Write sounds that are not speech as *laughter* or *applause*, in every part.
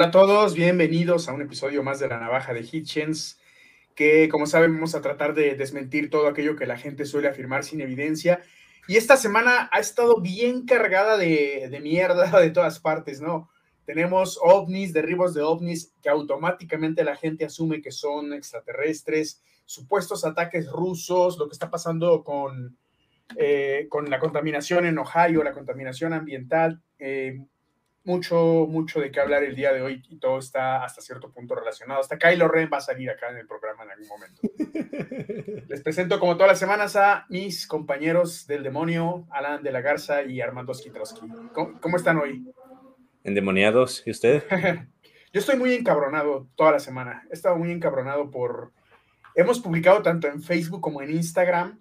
Hola a todos, bienvenidos a un episodio más de La Navaja de Hitchens, que como saben vamos a tratar de desmentir todo aquello que la gente suele afirmar sin evidencia. Y esta semana ha estado bien cargada de, de mierda *laughs* de todas partes, ¿no? Tenemos ovnis, derribos de ovnis que automáticamente la gente asume que son extraterrestres, supuestos ataques rusos, lo que está pasando con, eh, con la contaminación en Ohio, la contaminación ambiental. Eh, mucho, mucho de qué hablar el día de hoy y todo está hasta cierto punto relacionado. Hasta Kylo Ren va a salir acá en el programa en algún momento. *laughs* Les presento como todas las semanas a mis compañeros del demonio, Alan de la Garza y Armando Skitrowski. ¿Cómo, están hoy? Endemoniados, ¿y usted? *laughs* Yo estoy muy encabronado toda la semana. He estado muy encabronado por... Hemos publicado tanto en Facebook como en Instagram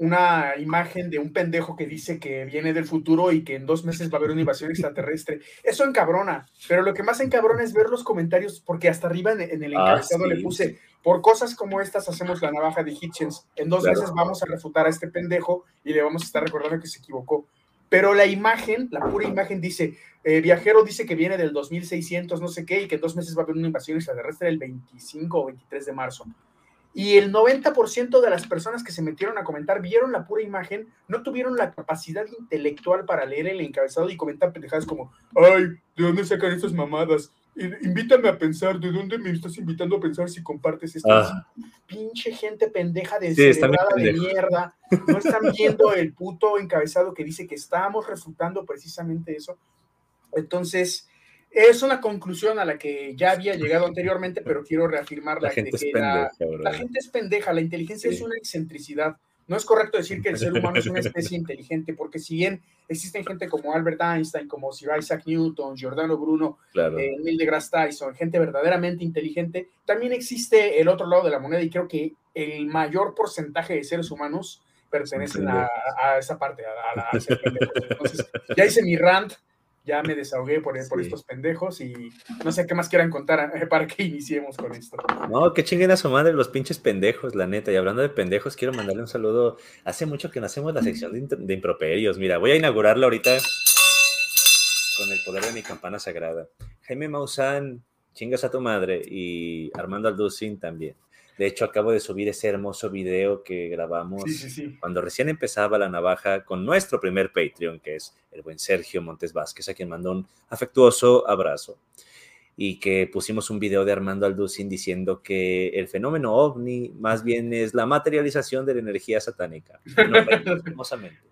una imagen de un pendejo que dice que viene del futuro y que en dos meses va a haber una invasión extraterrestre. Eso encabrona, pero lo que más encabrona es ver los comentarios, porque hasta arriba en, el ah, encabezado le puse, por cosas como estas hacemos la navaja de Hitchens, en dos meses vamos a refutar a este pendejo y le vamos a estar recordando que se equivocó. Pero la imagen, la pura imagen dice, eh, viajero dice que viene del 2600, no sé qué, y que en dos meses va a haber una invasión extraterrestre el 25 o 23 de marzo y el 90% de las personas que se metieron a comentar vieron la pura imagen, no tuvieron la capacidad intelectual para leer el encabezado y comentar pendejadas como, ay, ¿de dónde sacan estas mamadas? Invítame a pensar, ¿de dónde me estás invitando a pensar si compartes esto? Ah. Pinche gente pendeja de de mierda. No están viendo el puto encabezado que dice que estábamos refutando precisamente eso. Entonces, es una conclusión a la que ya había llegado anteriormente, pero quiero reafirmarla. La gente, es pendeja, la, gente es pendeja, la inteligencia es una excentricidad. No es correcto decir que el ser humano es una *laughs* especie inteligente, porque si bien existen gente como Albert Einstein, como Sir Isaac Newton, Giordano Bruno, eh, Neil deGrasse Tyson, gente verdaderamente inteligente, también existe el otro lado de la moneda y creo que el mayor porcentaje de seres humanos pertenecen a, esa parte, a, la, Entonces, ya hice mi rant, ya me desahogué por, por estos pendejos y no sé qué más quieran contar *laughs* eh, para que iniciemos con esto. No, que chinguen a su madre los pinches pendejos, la neta. Y hablando de pendejos, quiero mandarle un saludo. Hace mucho que no hacemos la sección de, improperios. Mira, voy a inaugurarla ahorita con el poder de mi campana sagrada. Jaime Maussan, chingas a tu madre. Y Armando Alducin también. De hecho, acabo de subir ese hermoso video que grabamos cuando recién empezaba la navaja con nuestro primer Patreon, que es el buen Sergio Montes Vázquez, a quien mandó un afectuoso abrazo. Y que pusimos un video de Armando Alducin diciendo que el fenómeno ovni más bien es la materialización de la energía satánica. *laughs* hermosamente.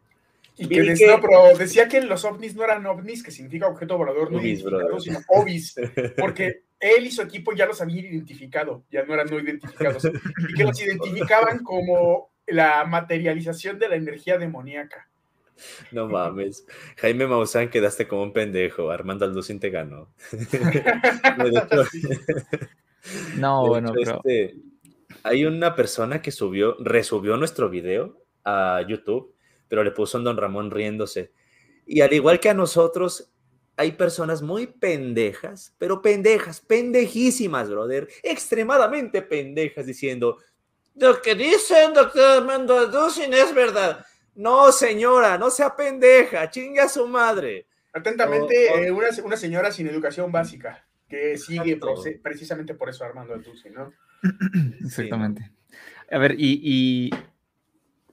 Y que, decía, pero decía que los ovnis no eran ovnis, que significa objeto volador no sino ovis, porque él y su equipo ya los habían identificado, ya no eran no identificados, y que los identificaban como la materialización de la energía demoníaca. No mames. Jaime Maussan quedaste como un pendejo. Armando Alducin te ganó. *laughs* no, bueno, pero. Este, hay una persona que subió, resubió nuestro video a YouTube, pero le puso un Don Ramón riéndose. Y al igual que a nosotros, hay personas muy pendejas, pero pendejas, pendejísimas, brother, extremadamente pendejas, diciendo, lo que dice el doctor Armando Alducin es verdad. No, señora, no sea pendeja, chinga a su madre. Atentamente, eh, una, señora sin educación básica, que sigue precisamente por eso Armando Alducin, ¿no? *clears throat* Exactamente. A ver, y, y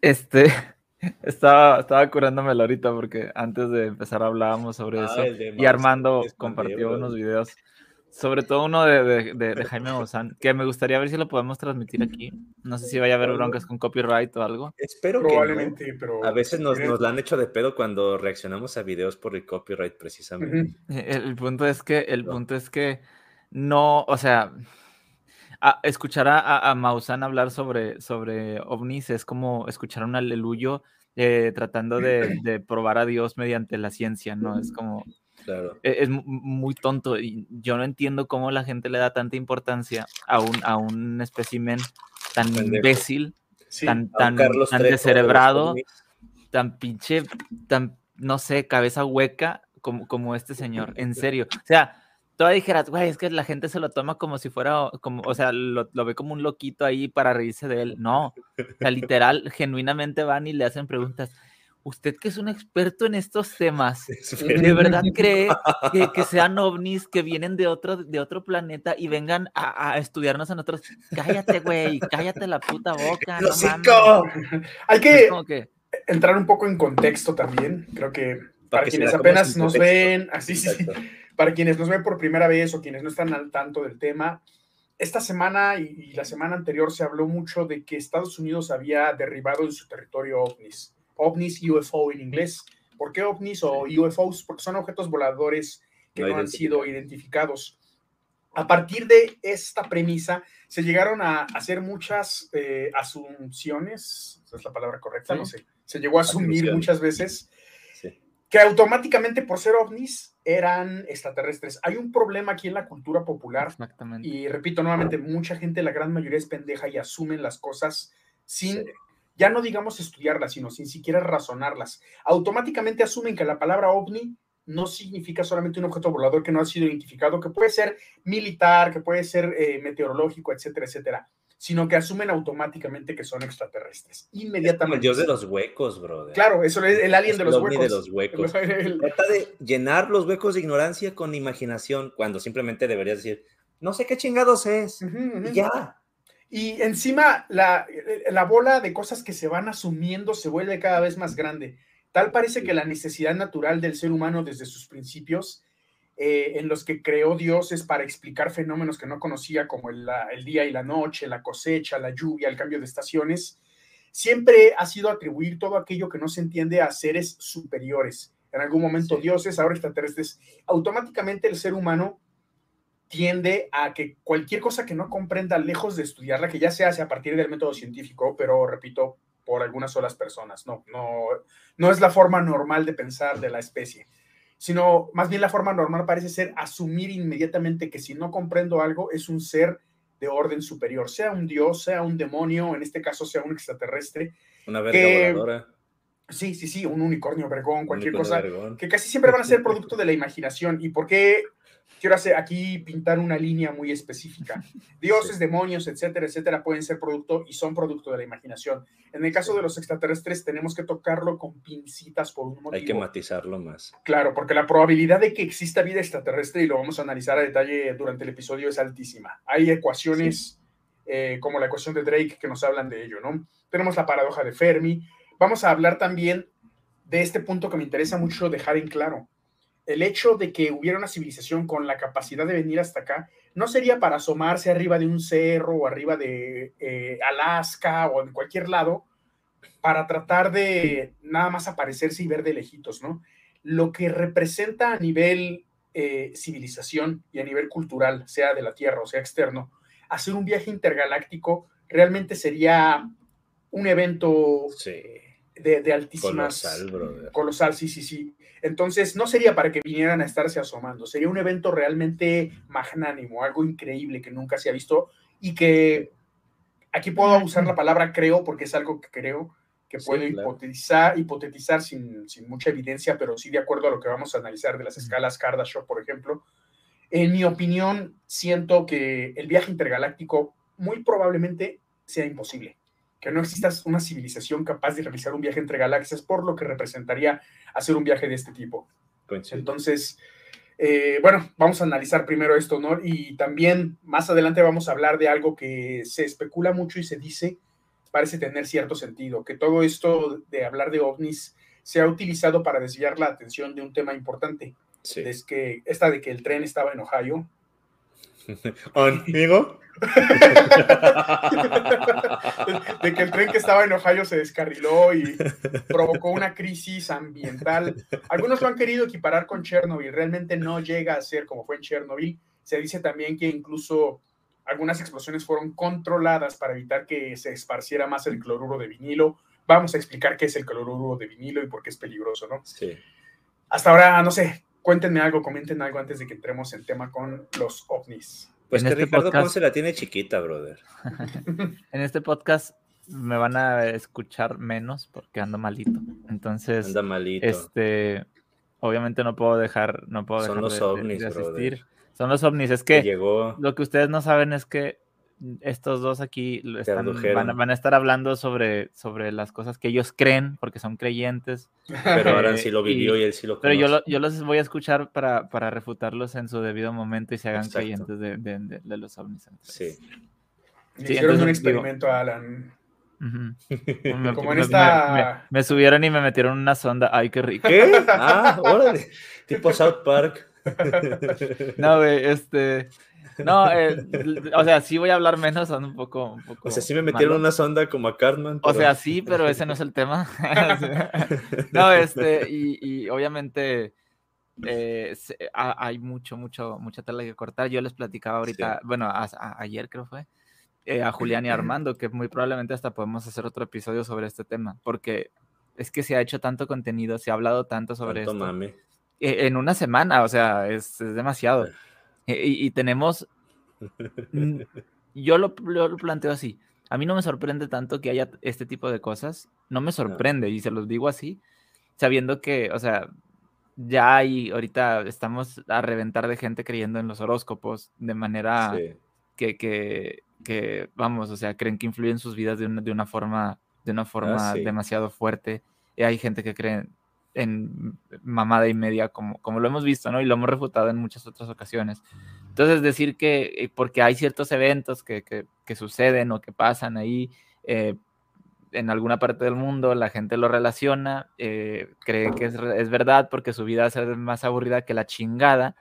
este, estaba, estaba curándomelo ahorita porque antes de empezar hablábamos sobre ah, eso. Y Armando compartió unos videos, sobre todo uno de, de, Jaime Bozán, que me gustaría ver si lo podemos transmitir aquí. No sé si vaya a haber broncas con copyright o algo. Espero Probablemente, que pero... A veces nos, nos la han hecho de pedo cuando reaccionamos a videos por el copyright, precisamente. el, punto es que, el punto es que no, o sea escuchar a, a, Maussan hablar sobre, sobre ovnis es como escuchar un aleluyo eh, tratando *clears throat* de, probar a Dios mediante la ciencia, ¿no? Es como... Claro. E, es, muy tonto y yo no entiendo cómo la gente le da tanta importancia a un, a un espécimen tan imbécil, tan, tan, tan descerebrado, tan pinche, tan, no sé, cabeza hueca como, como este señor, en *laughs* serio. O sea, todavía dijeras, güey, es que la gente se lo toma como si fuera, como, o sea, lo, ve como un loquito ahí para reírse de él. No, o sea, literal, genuinamente van y le hacen preguntas. usted que es un experto en estos temas, ¿de verdad cree que, *laughs* sean ovnis que vienen de otro, de otro planeta y vengan a, estudiarnos a nosotros? Cállate, güey, cállate la puta boca. No Hay que, entrar un poco en contexto también. Creo que para, quienes apenas nos ven, así sí, para quienes nos ven por primera vez o quienes no están al tanto del tema, esta semana y, la semana anterior se habló mucho de que Estados Unidos había derribado en su territorio ovnis, ovnis UFO en inglés. ¿Por qué ovnis o UFOs? Porque son objetos voladores que no, han sido identificados. A partir de esta premisa, se llegaron a hacer muchas eh, asunciones, esa es la palabra correcta, no sé, se llegó a asumir muchas veces que automáticamente por ser ovnis eran extraterrestres. Hay un problema aquí en la cultura popular. Exactamente. Y repito nuevamente, mucha gente, la gran mayoría es pendeja y asumen las cosas sin, ya no digamos estudiarlas, sino sin siquiera razonarlas. Automáticamente asumen que la palabra ovni no significa solamente un objeto volador que no ha sido identificado, que puede ser militar, que puede ser eh, meteorológico, etcétera, etcétera sino que asumen automáticamente que son extraterrestres. Inmediatamente. el dios de los huecos, brother. Claro, eso es el alien de los huecos. de los huecos. Trata de llenar los huecos de ignorancia con imaginación, cuando simplemente deberías decir, no sé qué chingados es. Y ya. Y encima la, la bola de cosas que se van asumiendo se vuelve cada vez más grande. Tal parece que la necesidad natural del ser humano desde sus principios eh, en los que creó dioses para explicar fenómenos que no conocía, como el, día y la noche, la cosecha, la lluvia, el cambio de estaciones, siempre ha sido atribuir todo aquello que no se entiende a seres superiores. En algún momento dioses, ahora extraterrestres. Automáticamente el ser humano tiende a que cualquier cosa que no comprenda, lejos de estudiarla, que ya se hace a partir del método científico, pero repito, por algunas solas personas, no, no, no es la forma normal de pensar de la especie sino más bien la forma normal parece ser asumir inmediatamente que si no comprendo algo es un ser de orden superior, sea un dios, sea un demonio, en este caso sea un extraterrestre. Una verga voladora. Sí, sí, sí, un unicornio vergón, cualquier cosa, que casi siempre van a ser *laughs* producto de la imaginación. ¿Y por qué quiero hacer aquí pintar una línea muy específica. *laughs* Dioses, demonios, etcétera, etcétera, pueden ser producto y son producto de la imaginación. En el caso de los extraterrestres, tenemos que tocarlo con pincitas por un motivo. Hay que matizarlo más. Claro, porque la probabilidad de que exista vida extraterrestre, y lo vamos a analizar a detalle durante el episodio, es altísima. Hay ecuaciones eh, como la ecuación de Drake que nos hablan de ello, ¿no? Tenemos la paradoja de Fermi. Vamos a hablar también de este punto que me interesa mucho dejar en claro el hecho de que hubiera una civilización con la capacidad de venir hasta acá, no sería para asomarse arriba de un cerro o arriba de eh, Alaska o en cualquier lado, para tratar de nada más aparecerse y ver de lejitos, ¿no? Lo que representa a nivel eh, civilización y a nivel cultural, sea de la Tierra o sea externo, hacer un viaje intergaláctico realmente sería un evento de, de, altísimas... Colosal, Colosal, sí, sí, sí. Entonces, no sería para que vinieran a estarse asomando, sería un evento realmente magnánimo, algo increíble que nunca se ha visto y que aquí puedo usar la palabra creo porque es algo que creo que puedo hipotetizar, hipotetizar sin, sin, mucha evidencia, pero sí de acuerdo a lo que vamos a analizar de las escalas Kardashev, por ejemplo. En mi opinión, siento que el viaje intergaláctico muy probablemente sea imposible que no exista una civilización capaz de realizar un viaje entre galaxias, por lo que representaría hacer un viaje de este tipo. Entonces, eh, bueno, vamos a analizar primero esto, ¿no? Y también más adelante vamos a hablar de algo que se especula mucho y se dice, parece tener cierto sentido, que todo esto de hablar de ovnis se ha utilizado para desviar la atención de un tema importante. Es que esta de que el tren estaba en Ohio. *laughs* ¿Amigo? *laughs* de que el tren que estaba en Ohio se descarriló y provocó una crisis ambiental. Algunos lo han querido equiparar con Chernobyl, realmente no llega a ser como fue en Chernobyl. Se dice también que incluso algunas explosiones fueron controladas para evitar que se esparciera más el cloruro de vinilo. Vamos a explicar qué es el cloruro de vinilo y por qué es peligroso, ¿no? Sí. Hasta ahora, no sé, cuéntenme algo, comenten algo antes de que entremos en tema con los ovnis. Pues que este Ricardo podcast... la tiene chiquita, brother. *laughs* en este podcast me van a escuchar menos porque ando malito. Entonces, anda malito. Este, obviamente no puedo dejar, no puedo Son dejar los de, ovnis, de asistir. Son los ovnis. Es que llegó... lo que ustedes no saben es que estos dos aquí van, a estar hablando sobre, sobre las cosas que ellos creen, porque son creyentes. *laughs* Pero ahora sí lo vivió y, él sí lo conoce. Pero yo, yo los voy a escuchar para, para, refutarlos en su debido momento y se hagan creyentes de, de, los ovnis. Sí. Hicieron un experimento, Alan. *laughs* Como en esta... Me, subieron y me metieron una sonda. Ay, qué rico. ¿Qué? Ah, órale. tipo South Park. *laughs* no, güey, este... No, eh, o sea, sí voy a hablar menos, son un poco, un poco O sea, sí me metieron una sonda como a Cartman. O sea, sí, pero ese no es el tema. *laughs* *laughs* no, este, y, obviamente eh, hay mucho, mucho, mucha tela que cortar. Yo les platicaba ahorita, bueno, ayer creo fue, eh, a Julián y Armando, que muy probablemente hasta podemos hacer otro episodio sobre este tema, porque es que se ha hecho tanto contenido, se ha hablado tanto sobre esto. En una semana, o sea, es, es demasiado. Y, tenemos, yo lo, planteo así, a mí no me sorprende tanto que haya este tipo de cosas, no me sorprende, y se los digo así, sabiendo que, o sea, ya hay, ahorita estamos a reventar de gente creyendo en los horóscopos de manera que, que, que, vamos, o sea, creen que influyen sus vidas de una, de una forma, de una forma ah, demasiado fuerte. Y hay gente que cree en mamada y media, como, como lo hemos visto, ¿no? Y lo hemos refutado en muchas otras ocasiones. Entonces, decir que eh, porque hay ciertos eventos que, que, suceden o que pasan ahí eh, en alguna parte del mundo, la gente lo relaciona, eh, cree que es, es, verdad porque su vida ser más aburrida que la chingada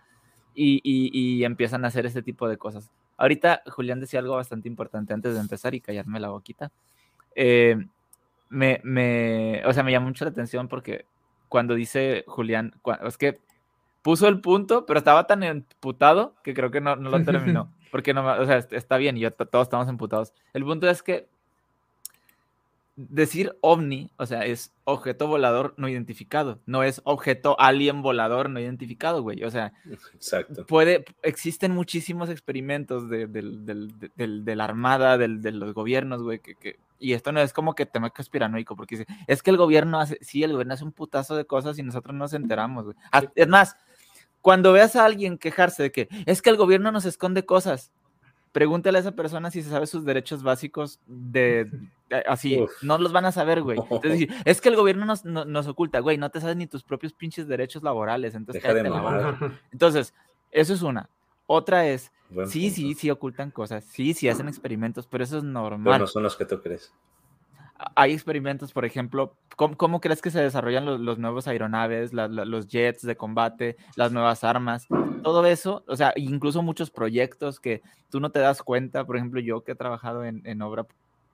y, y, y, empiezan a hacer este tipo de cosas. Ahorita Julián decía algo bastante importante antes de empezar y callarme la boquita. me, me, o sea, me llamó mucho la atención porque cuando dice Julián, es que puso el punto, pero estaba tan emputado que creo que no, no lo terminó. *laughs* Porque no, o sea, está bien, y todos estamos emputados. El punto es que decir ovni, o sea, es objeto volador no identificado, no es objeto alien volador no identificado, güey. O sea, Exacto. puede, existen muchísimos experimentos de, de la armada, de los gobiernos, güey, que, y esto no es como que tema conspiranoico, porque dice, es que el gobierno hace, sí, el gobierno hace un putazo de cosas y nosotros no nos enteramos, güey. Es más, cuando veas a alguien quejarse de que es que el gobierno nos esconde cosas, pregúntale a esa persona si se sabe sus derechos básicos de, *laughs* así, no los van a saber, güey. Entonces, *laughs* es que el gobierno nos, nos, oculta, güey, no te sabes ni tus propios pinches derechos laborales, entonces Entonces, eso es una. Otra es, sí, sí, sí ocultan cosas, sí, sí hacen experimentos, pero eso es normal. Pero no son los que tú crees. Hay experimentos, por ejemplo, ¿cómo, crees que se desarrollan los, nuevos aeronaves, los jets de combate, las nuevas armas? Todo eso, o sea, incluso muchos proyectos que tú no te das cuenta, por ejemplo, yo que he trabajado en, en obra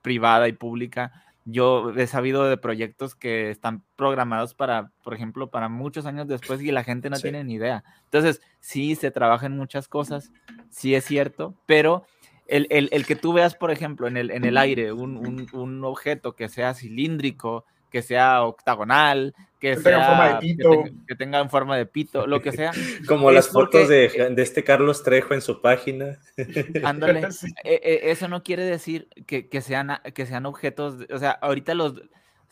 privada y pública, yo he sabido de proyectos que están programados para, por ejemplo, para muchos años después y la gente no tiene ni idea. Entonces, sí, se trabaja en muchas cosas, sí es cierto, pero el, que tú veas, por ejemplo, en el, en el aire un, un objeto que sea cilíndrico, que sea octagonal, que, sea, tenga forma de pito. Que, tenga forma de pito, lo que sea. *laughs* Como las fotos de, de, este Carlos Trejo en su página. *laughs* Ándale, *laughs* e, e, eso no quiere decir que, que, sean, que sean objetos, o sea, ahorita los,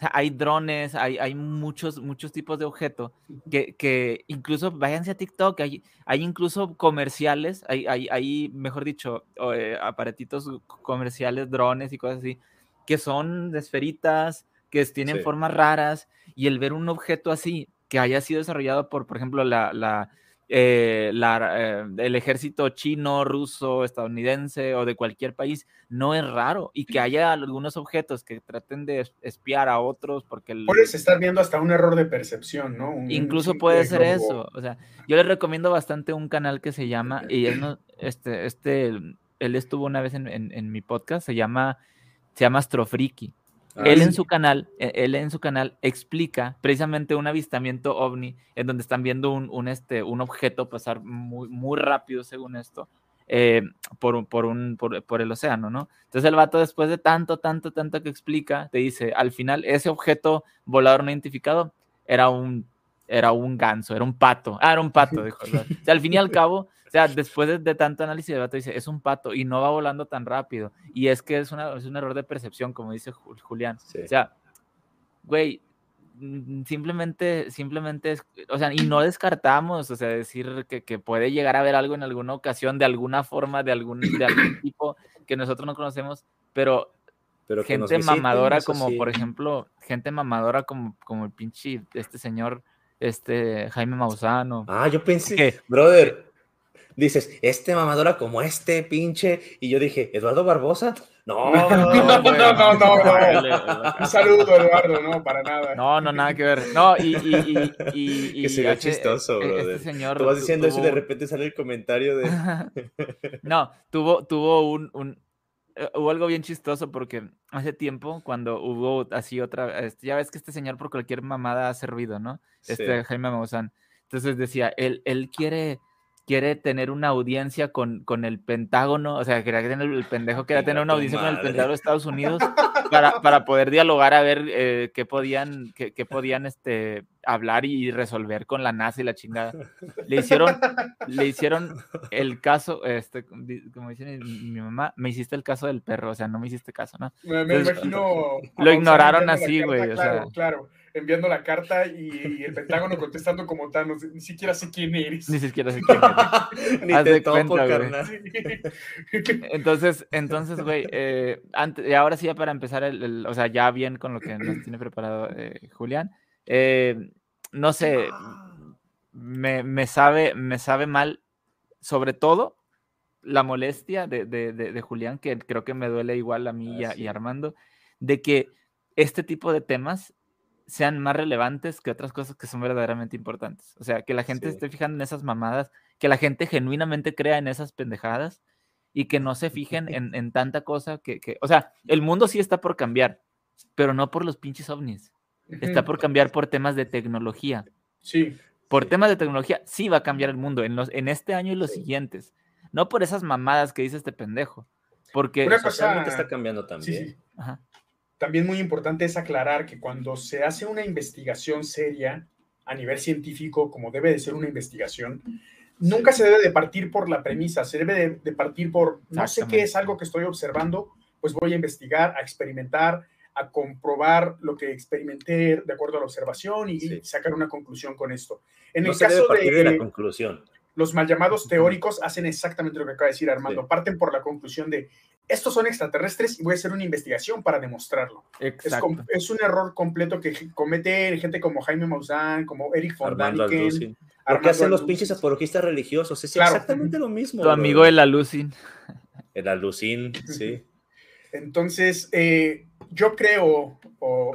hay drones, hay, hay muchos, muchos tipos de objetos que, que, incluso váyanse a TikTok, hay, hay incluso comerciales, hay, hay, hay mejor dicho, eh, aparatitos comerciales, drones y cosas así, que son de esferitas, que tienen formas raras y el ver un objeto así que haya sido desarrollado por, por ejemplo, la, la, eh, eh, el ejército chino, ruso, estadounidense o de cualquier país, no es raro. Y que haya algunos objetos que traten de espiar a otros porque... Puedes estar viendo hasta un error de percepción, ¿no? incluso puede ser eso. O sea, yo les recomiendo bastante un canal que se llama, y él, no, este, este, él estuvo una vez en, en, en mi podcast, se llama, se llama Astrofriki. Ah, él en su canal, e, él en su canal explica precisamente un avistamiento ovni en donde están viendo un, este, un objeto pasar muy, muy rápido, según esto, eh, por, por, un, por, el océano, ¿no? Entonces el vato, después de tanto, tanto, tanto que explica, te dice, al final, ese objeto volador no identificado era un, era un ganso, era un pato. Ah, era un pato, dijo. O sea, al fin y al *laughs* cabo, o sea, después de, tanto análisis de datos, dice, es un pato y no va volando tan rápido. Y es que es, una, es un error de percepción, como dice Julián. O sea, güey, mm, simplemente, simplemente, o sea, y no descartamos, o sea, decir que, que, puede llegar a haber algo en alguna ocasión, de alguna forma, de algún, de algún *clears throat* tipo que nosotros no conocemos, pero, pero gente mamadora como, por ejemplo, gente mamadora como, como el pinche, este señor, este Jaime Mausano. Ah, yo pensé, que, brother, dices, este mamadora como este pinche, y yo dije, Eduardo Barbosa, no, *laughs* no, no, no, no, Un saludo, Eduardo, no, para nada. No, no, nada que ver. No, y, y, y, que sería chistoso, bro. Este señor. Tú vas diciendo eso y de repente sale el comentario de. *laughs* no, tuvo, tuvo un, un, eh, hubo algo bien chistoso porque hace tiempo, cuando hubo así otra, este, ya ves que este señor por cualquier mamada ha servido, ¿no? Este Jaime Maussan. Entonces decía, él, él quiere quiere tener una audiencia con, con el Pentágono, o sea, quería tener el pendejo quería tener una audiencia con el Pentágono de Estados Unidos *laughs* para, para poder dialogar a ver eh, qué podían, qué, qué, podían este, hablar y resolver con la NASA y la chingada. Le hicieron, le hicieron el caso, este, como dice mi, mamá, me hiciste el caso del perro, o sea, no me hiciste caso, ¿no? Me, imagino. Lo ignoraron así, güey. Claro, claro enviando la carta y el Pentágono contestando como Thanos, ni siquiera sé quién eres. Ni siquiera sé quién eres. *laughs* ni te topo, carnal. Entonces, entonces, güey, eh, y ahora sí ya para empezar, el, o sea, ya bien con lo que nos tiene preparado eh, Julián, eh, no sé, me, me, sabe, me sabe mal, sobre todo la molestia de, de, de, Julián, que creo que me duele igual a mí y, a, y Armando, de que este tipo de temas sean más relevantes que otras cosas que son verdaderamente importantes. O sea, que la gente esté fijando en esas mamadas, que la gente genuinamente crea en esas pendejadas y que no se fijen *laughs* en, tanta cosa que, que, o sea, el mundo sí está por cambiar, pero no por los pinches ovnis. Está por cambiar por temas de tecnología. Sí. Por temas de tecnología, sí va a cambiar el mundo en, los, en este año y los siguientes. No por esas mamadas que dice este pendejo. Porque Una cosa... está cambiando también. Sí, Ajá también muy importante es aclarar que cuando se hace una investigación seria a nivel científico, como debe de ser una investigación, nunca se debe de partir por la premisa, se debe de, partir por, no sé qué es algo que estoy observando, pues voy a investigar, a experimentar, a comprobar lo que experimenté de acuerdo a la observación y sacar una conclusión con esto. En el caso de, la conclusión. Los mal llamados teóricos hacen exactamente lo que acaba de decir Armando, parten por la conclusión de estos son extraterrestres y voy a hacer una investigación para demostrarlo. Es, un error completo que comete gente como Jaime Maussan, como Eric von Daniken. Que hacen los pinches apologistas religiosos es exactamente lo mismo. Tu amigo el Alucin. El Alucin, sí. *laughs* Entonces, eh, yo creo,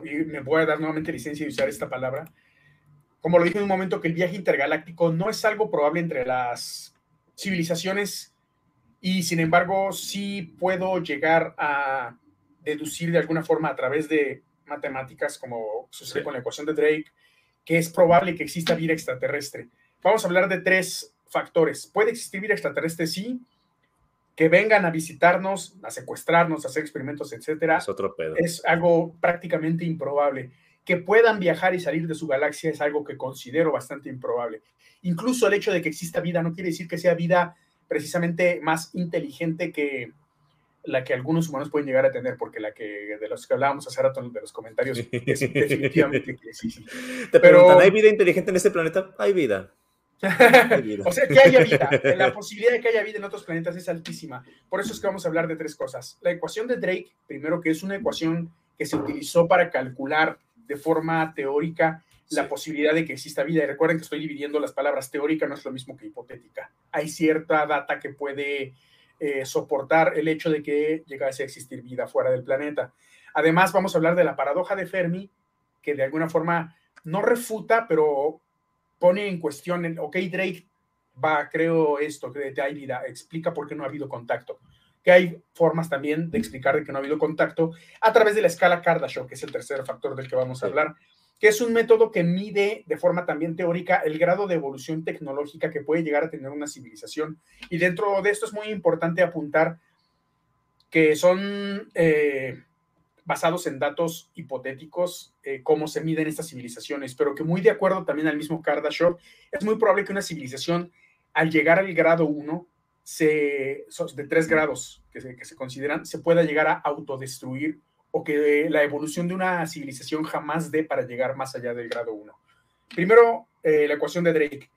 y me voy a dar nuevamente licencia de usar esta palabra, como lo dije en un momento, que el viaje intergaláctico no es algo probable entre las civilizaciones y sin embargo sí puedo llegar a deducir de alguna forma a través de matemáticas, como sucede con la ecuación de Drake, que es probable que exista vida extraterrestre. Vamos a hablar de tres factores. ¿Puede existir vida extraterrestre? Sí. Que vengan a visitarnos, a secuestrarnos, a hacer experimentos, etcétera. Es otro pedo. Es algo prácticamente improbable. Que puedan viajar y salir de su galaxia es algo que considero bastante improbable. Incluso el hecho de que exista vida no quiere decir que sea vida precisamente más inteligente que la que algunos humanos pueden llegar a tener, porque la que de los que hablábamos hace rato de los comentarios es definitivamente que sí, sí. Te Pero, preguntan, ¿hay vida inteligente en este planeta? Hay vida. *laughs* o sea, que haya vida. *laughs* La posibilidad de que haya vida en otros planetas es altísima. Por eso es que vamos a hablar de tres cosas. La ecuación de Drake, primero que es una ecuación que se utilizó para calcular de forma teórica la posibilidad de que exista vida. Y recuerden que estoy dividiendo las palabras teórica, no es lo mismo que hipotética. Hay cierta data que puede eh, soportar el hecho de que llegase a existir vida fuera del planeta. Además, vamos a hablar de la paradoja de Fermi, que de alguna forma no refuta, pero pone en cuestión, el, ok, Drake va, creo esto, que hay vida, explica por qué no ha habido contacto. Que hay formas también de explicar de que no ha habido contacto a través de la escala Kardashev, que es el tercer factor del que vamos a hablar que es un método que mide de forma también teórica el grado de evolución tecnológica que puede llegar a tener una civilización. Y dentro de esto es muy importante apuntar que son eh, basados en datos hipotéticos, eh, cómo se miden estas civilizaciones, pero que muy de acuerdo también al mismo Kardashev, es muy probable que una civilización al llegar al grado 1, se, de tres grados que se, que se consideran, se pueda llegar a autodestruir o que la evolución de una civilización jamás dé para llegar más allá del grado 1. Primero, eh, la ecuación de Drake.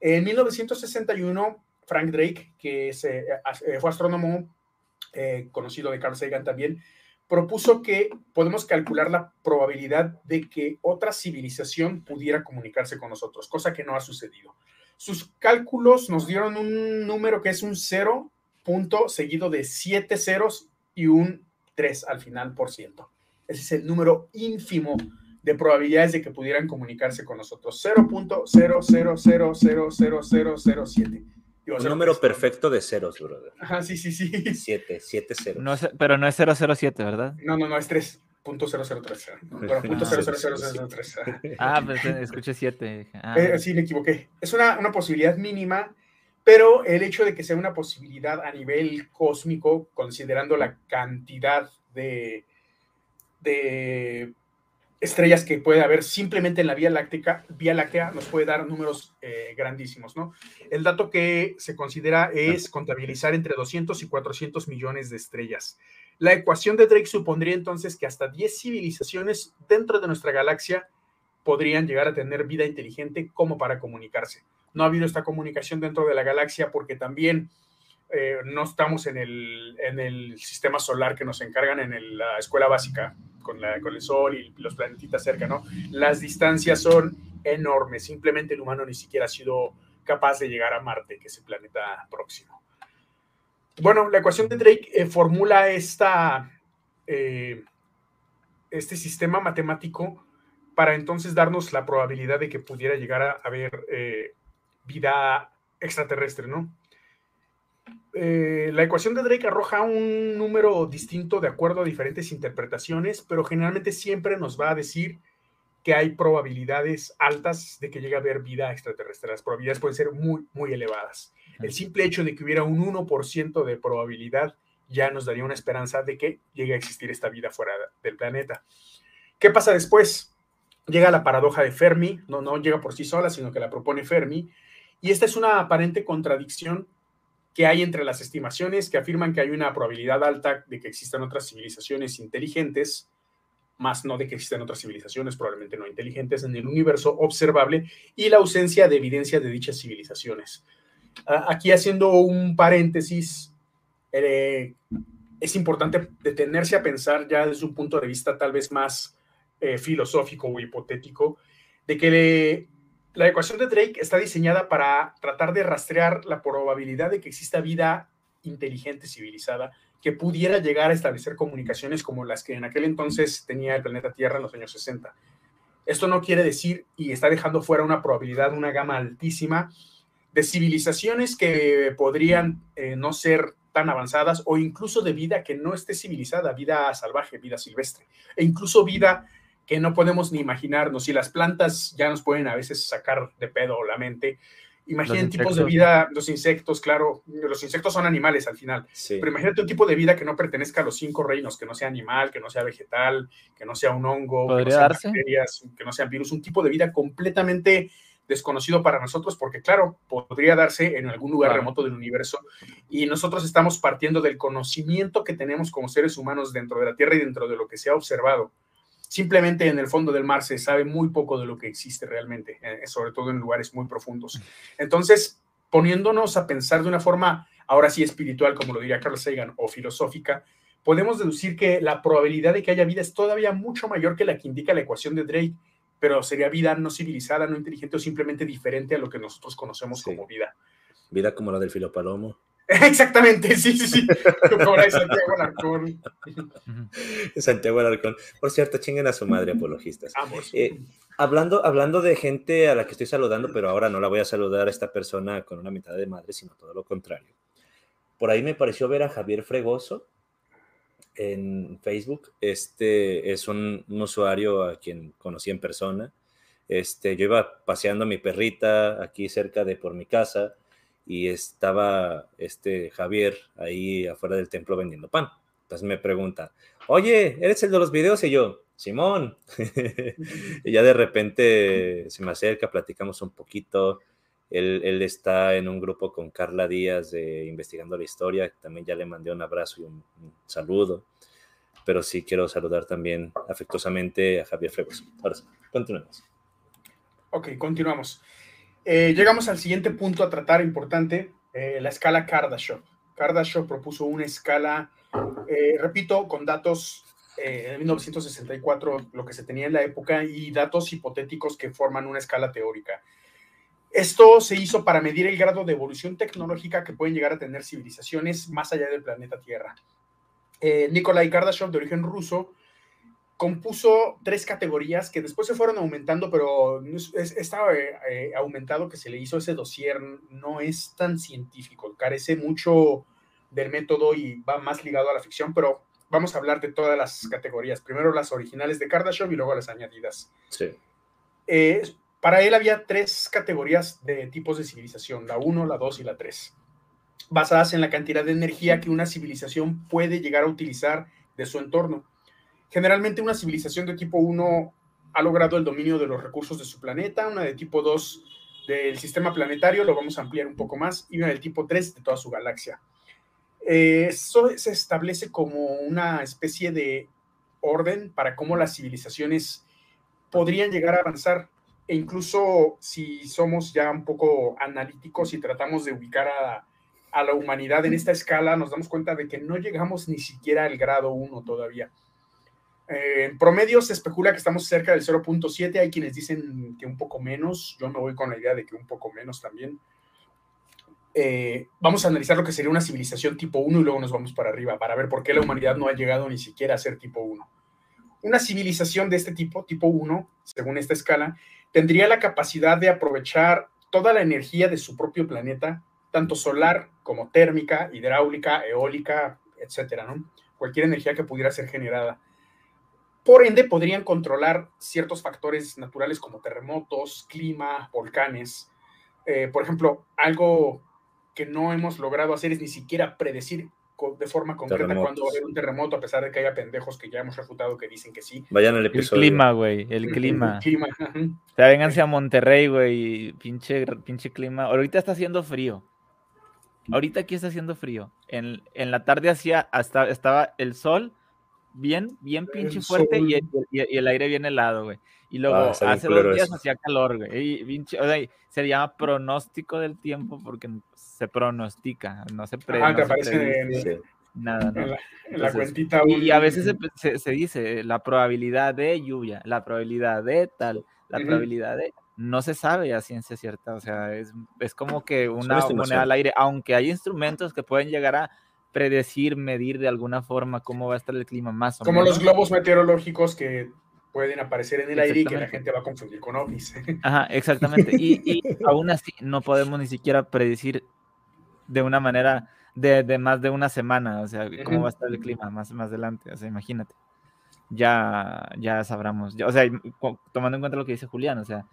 En 1961, Frank Drake, que eh, fue astrónomo conocido de Carl Sagan también, propuso que podemos calcular la probabilidad de que otra civilización pudiera comunicarse con nosotros, cosa que no ha sucedido. Sus cálculos nos dieron un número que es un cero punto seguido de siete ceros y un 3 al final por ciento. Ese es el número ínfimo de probabilidades de que pudieran comunicarse con nosotros. 0.000000007. Un número perfecto de ceros, brother. Ajá, sí, sí, sí. 7, 7 ceros. No pero no es 007, ¿verdad? No, no, no, es 3.003. Bueno, punto Ah, pues eh, escuché 7. Ah. Eh, sí, me equivoqué. Es una, una posibilidad mínima, pero el hecho de que sea una posibilidad a nivel cósmico, considerando la cantidad de, de estrellas que puede haber simplemente en la Vía Láctea, Vía Láctea nos puede dar números eh, grandísimos, ¿no? El dato que se considera es contabilizar entre 200 y 400 millones de estrellas. La ecuación de Drake supondría entonces que hasta 10 civilizaciones dentro de nuestra galaxia podrían llegar a tener vida inteligente como para comunicarse. No ha habido esta comunicación dentro de la galaxia porque también eh, no estamos en el, en el, sistema solar que nos encargan en la escuela básica con, la, con el Sol y los planetitas cerca, ¿no? Las distancias son enormes, simplemente el humano ni siquiera ha sido capaz de llegar a Marte, que es el planeta próximo. Bueno, la ecuación de Drake eh, formula eh, este sistema matemático para entonces darnos la probabilidad de que pudiera llegar a haber vida extraterrestre, ¿no? Eh, la ecuación de Drake arroja un número distinto de acuerdo a diferentes interpretaciones, pero generalmente siempre nos va a decir que hay probabilidades altas de que llegue a haber vida extraterrestre. Las probabilidades pueden ser muy, muy elevadas. El simple hecho de que hubiera un 1% de probabilidad ya nos daría una esperanza de que llegue a existir esta vida fuera del planeta. ¿Qué pasa después? Llega la paradoja de Fermi, no, no llega por sí sola, sino que la propone Fermi, y esta es una aparente contradicción que hay entre las estimaciones que afirman que hay una probabilidad alta de que existan otras civilizaciones inteligentes, más no de que existan otras civilizaciones probablemente no inteligentes en el universo observable y la ausencia de evidencia de dichas civilizaciones. Aquí haciendo un paréntesis, eh, es importante detenerse a pensar ya desde un punto de vista tal vez más eh, filosófico o hipotético, de que la ecuación de Drake está diseñada para tratar de rastrear la probabilidad de que exista vida inteligente, civilizada, que pudiera llegar a establecer comunicaciones como las que en aquel entonces tenía el planeta Tierra en los años 60. Esto no quiere decir, y está dejando fuera una probabilidad, una gama altísima de civilizaciones que podrían eh, no ser tan avanzadas o incluso de vida que no esté civilizada, vida salvaje, vida silvestre, e incluso vida que no podemos ni imaginarnos. Si las plantas ya nos pueden a veces sacar de pedo la mente, imaginen tipos de vida, los insectos, claro, los insectos son animales al final, pero imagínate un tipo de vida que no pertenezca a los cinco reinos, que no sea animal, que no sea vegetal, que no sea un hongo, que no sea bacterias, que no sea virus, un tipo de vida completamente desconocido para nosotros, porque claro, podría darse en algún lugar remoto del universo y nosotros estamos partiendo del conocimiento que tenemos como seres humanos dentro de la Tierra y dentro de lo que se ha observado. Simplemente en el fondo del mar se sabe muy poco de lo que existe realmente, eh, sobre todo en lugares muy profundos. Entonces, poniéndonos a pensar de una forma, ahora sí espiritual, como lo diría Carl Sagan, o filosófica, podemos deducir que la probabilidad de que haya vida es todavía mucho mayor que la que indica la ecuación de Drake, pero sería vida no civilizada, no inteligente o simplemente diferente a lo que nosotros conocemos como vida. Vida como la del filopalomo. *laughs* Exactamente, sí, sí, sí. Santiago Alarcón. Santiago Alarcón. Por cierto, chinguen a su madre, apologistas. Eh, hablando, hablando de gente a la que estoy saludando, pero ahora no la voy a saludar a esta persona con una mitad de madre, sino todo lo contrario. Por ahí me pareció ver a Javier Fregoso en Facebook. Este es un, usuario a quien conocí en persona. Este, yo iba paseando a mi perrita aquí cerca de por mi casa y estaba este Javier ahí afuera del templo vendiendo pan. Entonces me pregunta, oye, ¿eres el de los videos? Y yo, Simón. *laughs* y ya de repente se me acerca, platicamos un poquito. Él, está en un grupo con Carla Díaz Investigando la Historia. También ya le mandé un abrazo y un, saludo. pero sí quiero saludar también afectuosamente a Javier Fregoso. Ahora sí, continuemos. Ok, continuamos. Eh, llegamos al siguiente punto a tratar importante, eh, la escala Kardashev. Kardashev propuso una escala, eh, repito, con datos de 1964, lo que se tenía en la época, y datos hipotéticos que forman una escala teórica. Esto se hizo para medir el grado de evolución tecnológica que pueden llegar a tener civilizaciones más allá del planeta Tierra. Nikolai Kardashev, de origen ruso, compuso tres categorías que después se fueron aumentando, pero estaba eh, eh, aumentado que se le hizo ese dossier no es tan científico, carece mucho del método y va más ligado a la ficción, pero vamos a hablar de todas las categorías. Primero las originales de Kardashev y luego las añadidas. Sí. Eh, para él había tres categorías de tipos de civilización, la 1, la 2 y la 3, basadas en la cantidad de energía que una civilización puede llegar a utilizar de su entorno. Generalmente una civilización de tipo 1 ha logrado el dominio de los recursos de su planeta, una de tipo 2 del sistema planetario, lo vamos a ampliar un poco más, y una del tipo 3 de toda su galaxia. Eh, eso se establece como una especie de orden para cómo las civilizaciones podrían llegar a avanzar. E incluso si somos ya un poco analíticos y tratamos de ubicar a, a la humanidad en esta escala, nos damos cuenta de que no llegamos ni siquiera al grado 1 todavía. Eh, en promedio se especula que estamos cerca del 0.7, hay quienes dicen que un poco menos, yo me voy con la idea de que un poco menos también. Eh, vamos a analizar lo que sería una civilización tipo 1 y luego nos vamos para arriba para ver por qué la humanidad no ha llegado ni siquiera a ser tipo 1. Una civilización de este tipo, tipo 1, según esta escala, tendría la capacidad de aprovechar toda la energía de su propio planeta, tanto solar como térmica, hidráulica, eólica, etcétera, ¿no? Cualquier energía que pudiera ser generada por ende, podrían controlar ciertos factores naturales como terremotos, clima, volcanes. Eh, por ejemplo, algo que no hemos logrado hacer es ni siquiera predecir de forma concreta cuando va a haber un terremoto, a pesar de que haya pendejos que ya hemos refutado que dicen que sí. Vayan al episodio. El clima, güey, el clima. El clima. O sea, vénganse a Monterrey, güey, pinche, pinche clima. Ahorita está haciendo frío. Ahorita aquí está haciendo frío. En, en la tarde hacía, hasta estaba el sol bien, bien pinche fuerte y, el aire bien helado, güey. Y luego ah, hace dos días hacía calor, güey. Y o sea, se llama pronóstico del tiempo porque se pronostica, no se pre. Ah, te aparece nada, ¿no? En la, cuentita. Y, a veces se, se, dice la probabilidad de lluvia, la probabilidad de tal, la probabilidad de. No se sabe a ciencia cierta, o sea, es, es como que una moneda al aire, aunque hay instrumentos que pueden llegar a predecir, medir de alguna forma cómo va a estar el clima más o Como los globos meteorológicos que pueden aparecer en el aire y que la gente va a confundir con ovnis. Ajá, exactamente. Y, *laughs* aún así no podemos ni siquiera predecir de una manera de, más de una semana, o sea, cómo va a estar el clima más, más adelante, o sea, imagínate. Ya, ya sabramos, o sea, tomando en cuenta lo que dice Julián, o sea,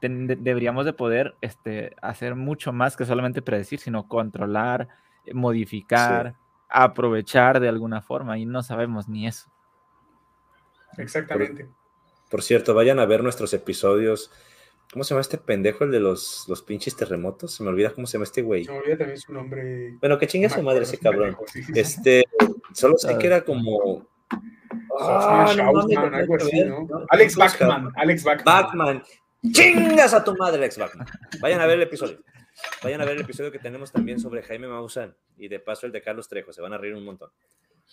deberíamos de poder este, hacer mucho más que solamente predecir, sino controlar, modificar, aprovechar de alguna forma y no sabemos ni eso. Exactamente. Por, cierto, vayan a ver nuestros episodios. ¿Cómo se llama este pendejo, el de los, los pinches terremotos? Se me olvida cómo se llama este güey. Se me olvida también su nombre. Bueno, que chingue su madre ese cabrón. Este, solo sé que era como. Ah, Alex Bachman. Alex Bachman. Bachman. Chingas a tu madre, Alex Bachman. Vayan a ver el episodio. Vayan a ver el episodio que tenemos también sobre Jaime Maussan y de paso el de Carlos Trejo, se van a reír un montón.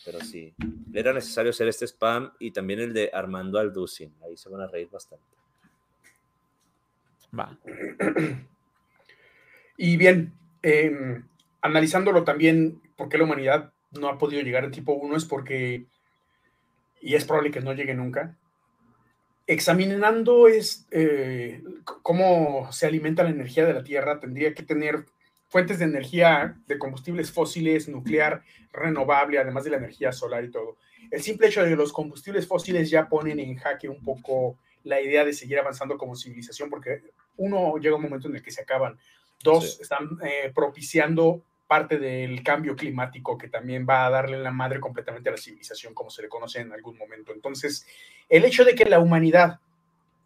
Pero sí, era necesario hacer este spam y también el de Armando Alducin, ahí se van a reír bastante. *clears throat* Y bien, em, analizándolo también, por qué la humanidad no ha podido llegar al tipo 1 es porque, y es probable que no llegue nunca, examinando es, eh, cómo se alimenta la energía de la Tierra, tendría que tener fuentes de energía de combustibles fósiles, nuclear, renovable, además de la energía solar y todo. El simple hecho de que los combustibles fósiles ya ponen en jaque un poco la idea de seguir avanzando como civilización, porque uno llega un momento en el que se acaban. Dos, están eh, propiciando parte del cambio climático que también va a darle la madre completamente a la civilización como se le conoce en algún momento. Entonces, el hecho de que la humanidad,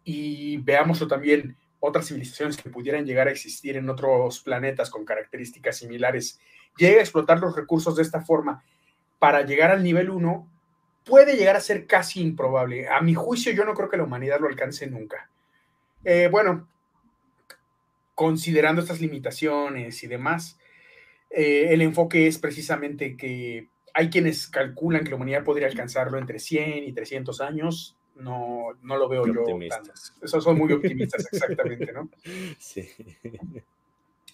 y veámoslo también, otras civilizaciones que pudieran llegar a existir en otros planetas con características similares, llegue a explotar los recursos de esta forma para llegar al nivel 1, puede llegar a ser casi improbable. A mi juicio, yo no creo que la humanidad lo alcance nunca. Eh, bueno, considerando estas limitaciones y demás, eh, el enfoque es precisamente que hay quienes calculan que la humanidad podría alcanzarlo entre 100 y 300 años. No, no lo veo yo. Esos son muy optimistas, exactamente, ¿no? *laughs* Sí.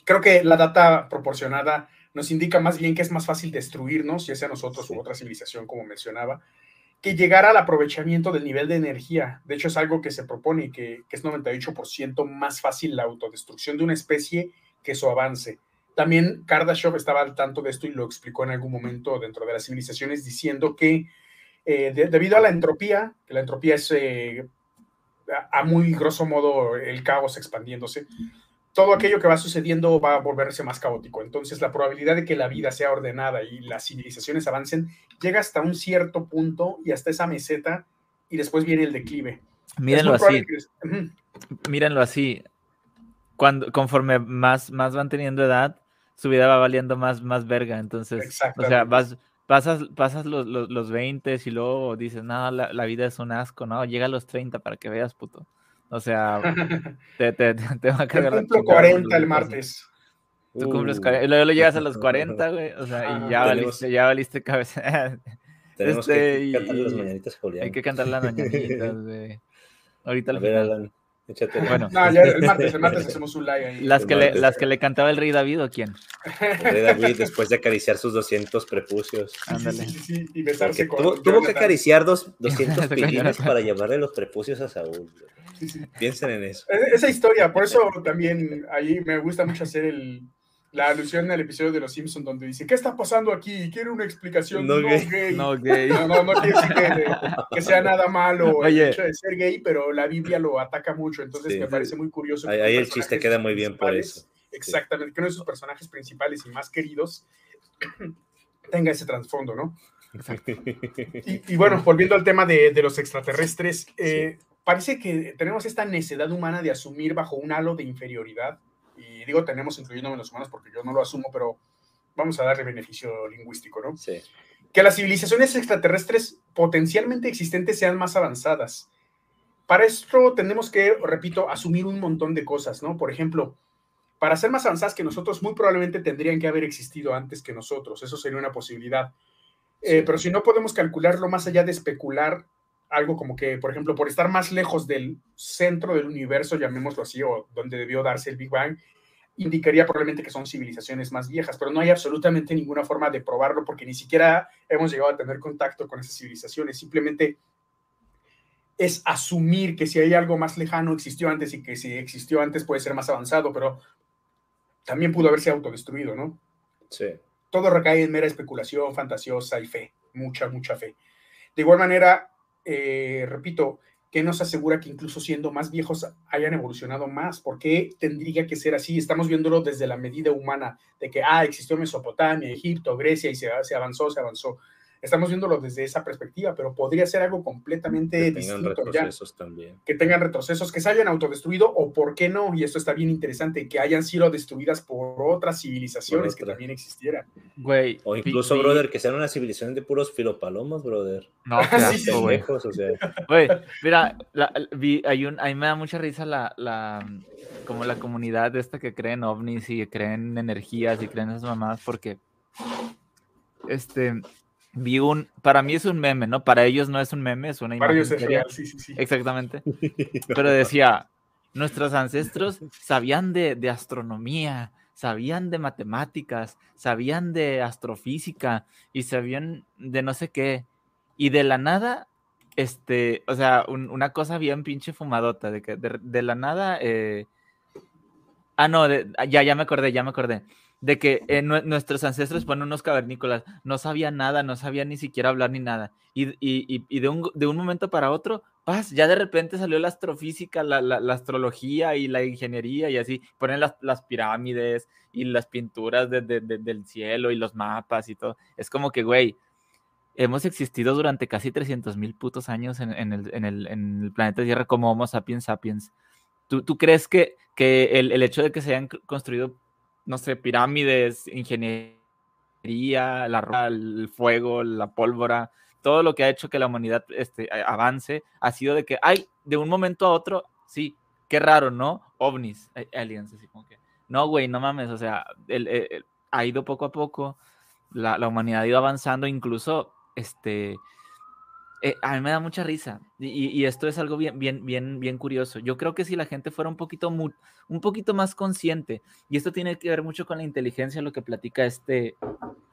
Creo que la data proporcionada nos indica más bien que es más fácil destruirnos, ya sea nosotros u otra civilización, como mencionaba, que llegar al aprovechamiento del nivel de energía. De hecho, es algo que se propone que, que es 98% más fácil la autodestrucción de una especie que su avance. También Kardashev estaba al tanto de esto y lo explicó en algún momento dentro de las civilizaciones diciendo que eh, debido a la entropía, que la entropía es eh, a, muy grosso modo el caos expandiéndose, todo aquello que va sucediendo va a volverse más caótico. Entonces, la probabilidad de que la vida sea ordenada y las civilizaciones avancen llega hasta un cierto punto y hasta esa meseta y después viene el declive. Mírenlo así. Mírenlo así. Cuando, conforme más, más van teniendo edad, su vida va valiendo más, más verga. Entonces, o sea, vas, pasas, pasas los, los, los 20 y luego dices, no, la, la, vida es un asco, no, llega a los 30 para que veas, puto. O sea, *laughs* te, te, te, va a cargar la 40 el martes. Tú cumples 40, y luego llegas a los *laughs* 40, güey. O sea, y ya valiste, ya valiste cabeza. *laughs* Tenemos este, que cantar las mañanitas, Julián. Hay que cantar las mañanitas, güey. Ahorita al final. Bueno, no, ya el martes, el martes *laughs* hacemos un live ahí. Las que, le, las que le cantaba el rey David o quién? El rey David después de acariciar sus 200 prepucios. Ándale. Sí, sí, sí, y besarse con, tuvo, tuvo que acariciar dos, 200 *laughs* pilines para llamarle los prepucios a Saúl. Piensen en eso. Esa historia, por eso también ahí me gusta mucho hacer el, la alusión al episodio de Los Simpsons donde dice, ¿qué está pasando aquí? Quiero una explicación no, gay. No gay. No, no, no quiere decir que, sea nada malo el hecho de ser gay, pero la Biblia lo ataca mucho, entonces me parece muy curioso. Ahí, el chiste queda muy bien por eso. Exactamente, que uno de sus personajes principales y más queridos *clears throat* tenga ese trasfondo, ¿no? Exacto. Y, bueno, volviendo al tema de, de los extraterrestres, eh, parece que tenemos esta necedad humana de asumir bajo un halo de inferioridad y digo tenemos incluyéndome los humanos porque yo no lo asumo, pero vamos a darle beneficio lingüístico, ¿no? Sí. Que las civilizaciones extraterrestres potencialmente existentes sean más avanzadas. Para esto tenemos que, repito, asumir un montón de cosas, ¿no? Por ejemplo, para ser más avanzadas que nosotros, muy probablemente tendrían que haber existido antes que nosotros. Eso sería una posibilidad. Eh, pero si no podemos calcularlo más allá de especular algo como que, por ejemplo, por estar más lejos del centro del universo, llamémoslo así, o donde debió darse el Big Bang, indicaría probablemente que son civilizaciones más viejas, pero no hay absolutamente ninguna forma de probarlo porque ni siquiera hemos llegado a tener contacto con esas civilizaciones. Simplemente es asumir que si hay algo más lejano existió antes y que si existió antes puede ser más avanzado, pero también pudo haberse autodestruido, ¿no? Sí. Todo recae en mera especulación fantasiosa y fe, mucha, mucha fe. De igual manera, eh, repito, ¿qué nos asegura que incluso siendo más viejos hayan evolucionado más? ¿Por qué tendría que ser así? Estamos viéndolo desde la medida humana de que, ah, existió Mesopotamia, Egipto, Grecia y se, se avanzó, se avanzó estamos viéndolo desde esa perspectiva, pero podría ser algo completamente que distinto retrocesos también. Que tengan retrocesos, que se hayan autodestruido o por qué no, y esto está bien interesante, que hayan sido destruidas por otras civilizaciones que también existieran. Güey. O incluso, brother, que sean una civilización de puros filopalomas, brother. No, *laughs* sí, güey. Güey, mira, vi, hay un, a mí me da mucha risa la, la, como la comunidad de esta que creen ovnis y creen energías y creen esas mamadas, porque este, vi un, para mí es un meme, ¿no? Para ellos no es un meme, es una imagen. Para ellos es real, sí, sí, sí. Exactamente. *laughs* Pero decía, nuestros ancestros sabían de, de, astronomía, sabían de matemáticas, sabían de astrofísica y sabían de no sé qué. Y de la nada, este, o sea, una cosa bien pinche fumadota, de que de, de la nada, eh, ah, no, ya, ya me acordé, ya me acordé de que eh, nuestros ancestros, bueno, unos cavernícolas, no sabían nada, no sabían ni siquiera hablar ni nada. Y, y, y de, un, de, un, momento para otro, paz, ya de repente salió la astrofísica, la, la, la astrología y la ingeniería y así, ponen las, las pirámides y las pinturas de, de, del cielo y los mapas y todo. Es como que, güey, hemos existido durante casi 300 mil putos años en, en, el, en, el, en, el, planeta Tierra como Homo sapiens sapiens. ¿Tú, tú crees que, que el, el hecho de que se hayan construido no sé, pirámides, ingeniería, la el fuego, la pólvora, todo lo que ha hecho que la humanidad este, avance ha sido de que, ay, de un momento a otro, sí, qué raro, ¿no? OVNIs, aliens, así como que, no, güey, no mames, o sea, ha ido poco a poco, la, la, humanidad ha ido avanzando, incluso, este, eh, a mí me da mucha risa y, esto es algo bien, bien, bien, bien curioso. Yo creo que si la gente fuera un poquito, un poquito más consciente, y esto tiene que ver mucho con la inteligencia, lo que platica este,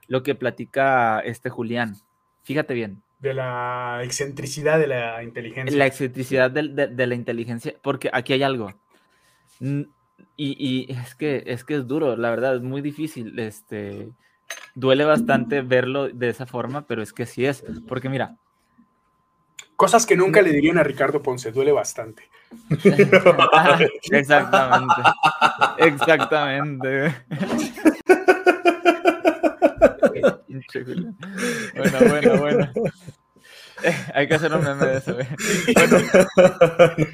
lo que platica este Julián. Fíjate bien. De la excentricidad de la inteligencia. La excentricidad de, la inteligencia, porque aquí hay algo. Y, y, es que es que es duro, la verdad, es muy difícil. Este duele bastante verlo de esa forma, pero es que sí es. Porque mira, Cosas que nunca le dirían a Ricardo Ponce, duele bastante. *laughs* Exactamente. Exactamente. bueno, bueno, bueno. Eh, hay que hacer un meme de eso. Bueno.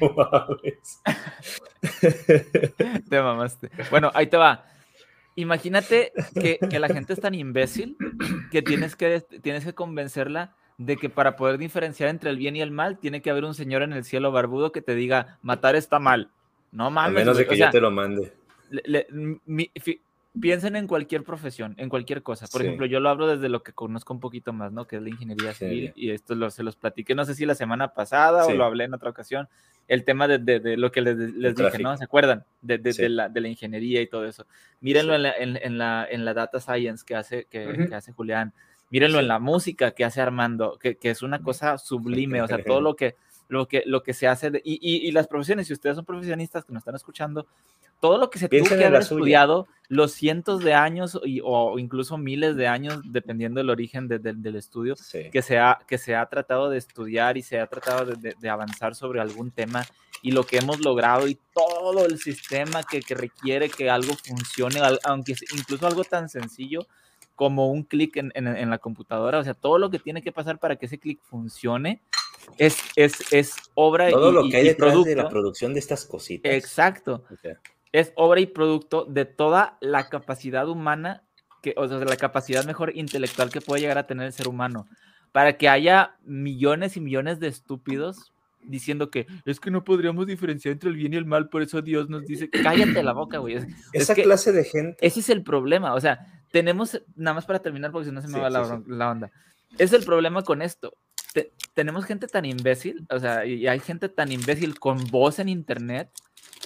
*laughs* no mames. te mamaste. Bueno, ahí te va. Imagínate que, que, la gente es tan imbécil que tienes que, tienes que convencerla de que para poder diferenciar entre el bien y el mal, tiene que haber un señor en el cielo barbudo que te diga, matar está mal. No mames. A menos de que yo te lo mande. piensen en cualquier profesión, en cualquier cosa. Por ejemplo, yo lo hablo desde lo que conozco un poquito más, ¿no? Que es la ingeniería civil. Y esto lo, se los platiqué, no sé si la semana pasada o lo hablé en otra ocasión. El tema de, de, lo que les, les dije, ¿no? ¿Se acuerdan? De, de, la, de la ingeniería y todo eso. Mírenlo en la, en, la, en, la, data science que hace, que, que hace Julián Mírenlo en la música que hace Armando, que, que, es una cosa sublime, o sea, todo lo que, lo que, lo que se hace, y, y, y, las profesiones, si ustedes son profesionistas que nos están escuchando, todo lo que se tuvo que haber estudiado, los cientos de años o incluso miles de años, dependiendo del origen del estudio, que, se ha, que se ha tratado de estudiar y se ha tratado de, de, avanzar sobre algún tema y lo que hemos logrado y todo el sistema que, que requiere que algo funcione, aunque incluso algo tan sencillo como un clic en, en, la computadora. O sea, todo lo que tiene que pasar para que ese clic funcione es, es, es obra todo lo que hay detrás de la producción de estas cositas. Exacto. Es obra y producto de toda la capacidad humana, que, o sea, la capacidad mejor intelectual que puede llegar a tener el ser humano. Para que haya millones y millones de estúpidos diciendo que es que no podríamos diferenciar entre el bien y el mal, por eso Dios nos dice, cállate la boca, güey. Esa clase de gente. Ese es el problema, o sea, tenemos, nada más para terminar, porque si no se me va la, onda. Es el problema con esto. tenemos gente tan imbécil, o sea, y hay gente tan imbécil con voz en internet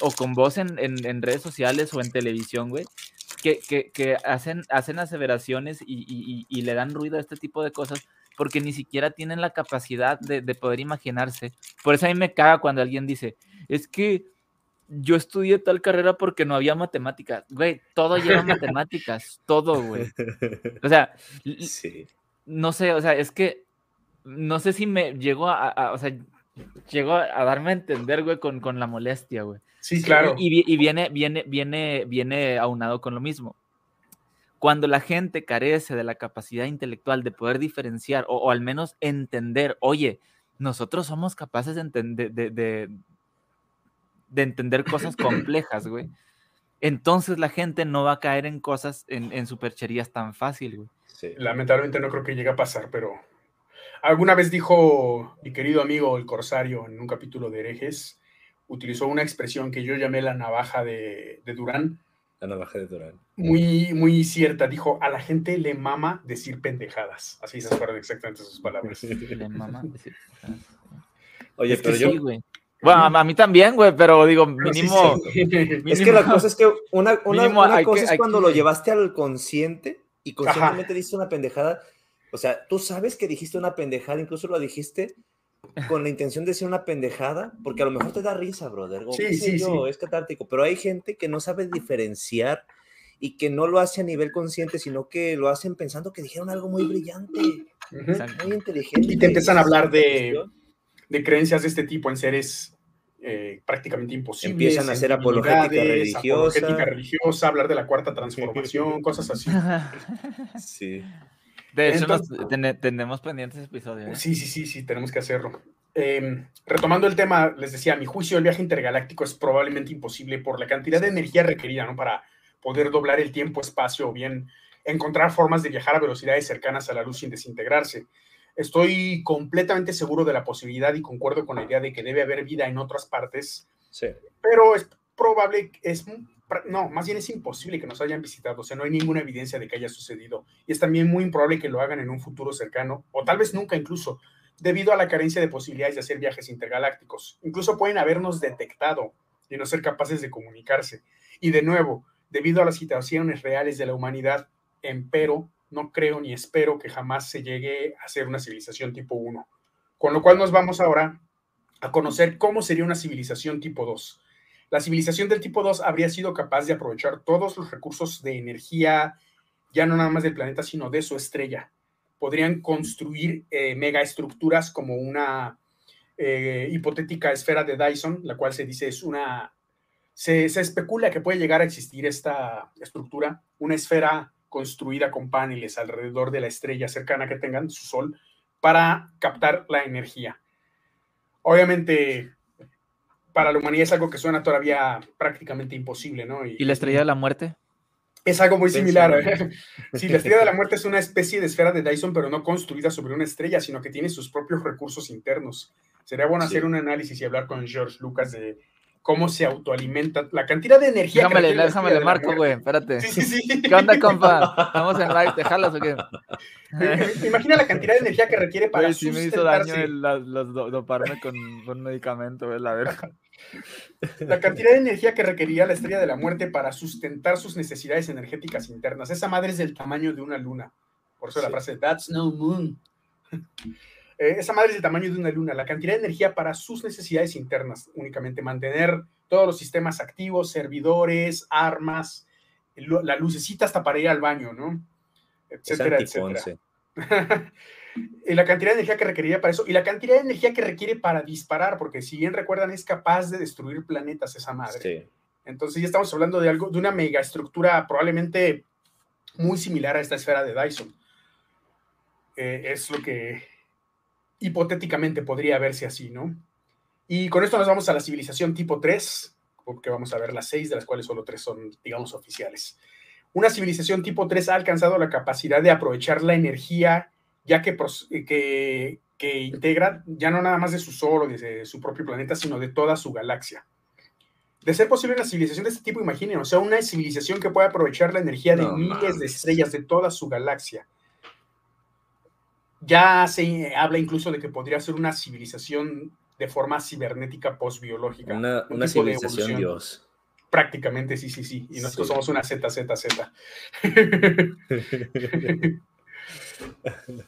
o con voz en, en, redes sociales o en televisión, güey, que, que, que, hacen, hacen aseveraciones y, y, y, le dan ruido a este tipo de cosas porque ni siquiera tienen la capacidad de, de poder imaginarse. Por eso a mí me caga cuando alguien dice, es que yo estudié tal carrera porque no había matemáticas. Güey, todo lleva *laughs* matemáticas, todo, güey. O sea, no sé, o sea, es que no sé si me llegó a, o sea, llegó a, darme a entender, güey, con, con la molestia, güey. Sí, claro. Y, y, viene, viene, viene, viene aunado con lo mismo. Cuando la gente carece de la capacidad intelectual de poder diferenciar o, al menos entender, oye, nosotros somos capaces de, entender, de, de entender cosas complejas, güey. Entonces la gente no va a caer en cosas, en, supercherías tan fácil, güey. Lamentablemente no creo que llegue a pasar, pero alguna vez dijo mi querido amigo el Corsario en un capítulo de herejes, utilizó una expresión que yo llamé la navaja de, Durán. La navaja de Durán. Muy, muy cierta. Dijo, a la gente le mama decir pendejadas. Así se fueron exactamente sus palabras. *laughs* Le mama decir pendejadas. Oye, pero yo, bueno, a mí también, güey, pero digo, mínimo, Es que la cosa es que una, una, cosa es cuando lo llevaste al consciente y conscientemente dices una pendejada. O sea, tú sabes que dijiste una pendejada, incluso lo dijiste con la intención de decir una pendejada, porque a lo mejor te da risa, brother. sí, sí, sí. Es catártico, pero hay gente que no sabe diferenciar y que no lo hace a nivel consciente, sino que lo hacen pensando que dijeron algo muy brillante, muy inteligente. Y te empiezan a hablar de, de creencias de este tipo en seres eh, prácticamente imposible. Empiezan a hacer apologética religiosa. Apologética religiosa, hablar de la cuarta transformación, cosas así. *laughs* Sí. De hecho, tenemos pendientes episodios. ¿eh? Sí, sí, sí, sí, tenemos que hacerlo. Em, retomando el tema, les decía, a mi juicio, el viaje intergaláctico es probablemente imposible por la cantidad de energía requerida, ¿no? Para poder doblar el tiempo-espacio o bien encontrar formas de viajar a velocidades cercanas a la luz sin desintegrarse. Estoy completamente seguro de la posibilidad y concuerdo con la idea de que debe haber vida en otras partes, Sí. pero es probable, es, no, más bien es imposible que nos hayan visitado, o sea, no hay ninguna evidencia de que haya sucedido. Y es también muy improbable que lo hagan en un futuro cercano, o tal vez nunca incluso, debido a la carencia de posibilidades de hacer viajes intergalácticos. Incluso pueden habernos detectado y no ser capaces de comunicarse. Y de nuevo, debido a las situaciones reales de la humanidad, empero, no creo ni espero que jamás se llegue a ser una civilización tipo 1. Con lo cual nos vamos ahora a conocer cómo sería una civilización tipo 2. La civilización del tipo 2 habría sido capaz de aprovechar todos los recursos de energía, ya no nada más del planeta, sino de su estrella. Podrían construir eh, megaestructuras como una eh, hipotética esfera de Dyson, la cual se dice es una... Se, se especula que puede llegar a existir esta estructura, una esfera construida con paneles alrededor de la estrella cercana que tengan, su sol, para captar la energía. Obviamente, para la humanidad es algo que suena todavía prácticamente imposible, ¿no? ¿Y, ¿Y la estrella de la muerte? Es algo muy similar. ¿eh? *laughs* Sí, la estrella de la muerte es una especie de esfera de Dyson, pero no construida sobre una estrella, sino que tiene sus propios recursos internos. Sería bueno sí. hacer un análisis y hablar con George Lucas de cómo se autoalimenta, la cantidad de energía. Déjame, que déjame le marco, güey, espérate. Sí, sí, sí. ¿Qué onda, compa? ¿Estamos en live? ¿Te *laughs* jalas o qué? Imagina la cantidad de energía que requiere para güey, me hizo daño el, los, doparme con, con medicamento, güey, la. *laughs* La cantidad de energía que requería la estrella de la muerte para sustentar sus necesidades energéticas internas. Esa madre es del tamaño de una luna. Por eso sí. la frase, that's no moon. Eh, esa madre es del tamaño de una luna, la cantidad de energía para sus necesidades internas, únicamente mantener todos los sistemas activos, servidores, armas, la lucecita hasta para ir al baño, ¿no? Etcétera, etcétera. *laughs* y la cantidad de energía que requeriría para eso, y la cantidad de energía que requiere para disparar, porque si bien recuerdan, es capaz de destruir planetas esa madre. Sí. Entonces ya estamos hablando de algo, de una megaestructura probablemente muy similar a esta esfera de Dyson. Eh, es lo que hipotéticamente podría verse así, ¿no? Y con esto nos vamos a la civilización tipo 3, porque vamos a ver las seis, de las cuales solo tres son, digamos, oficiales. Una civilización tipo 3 ha alcanzado la capacidad de aprovechar la energía, ya que, que, que integra ya no nada más de su sol o de su propio planeta, sino de toda su galaxia. De ser posible una civilización de este tipo, imaginen, o sea, una civilización que pueda aprovechar la energía de no, miles man. de estrellas de toda su galaxia ya se habla incluso de que podría ser una civilización de forma cibernética postbiológica. Una, una civilización Dios. Prácticamente, sí, sí, sí. Y nosotros sí. somos una ZZZ. *laughs*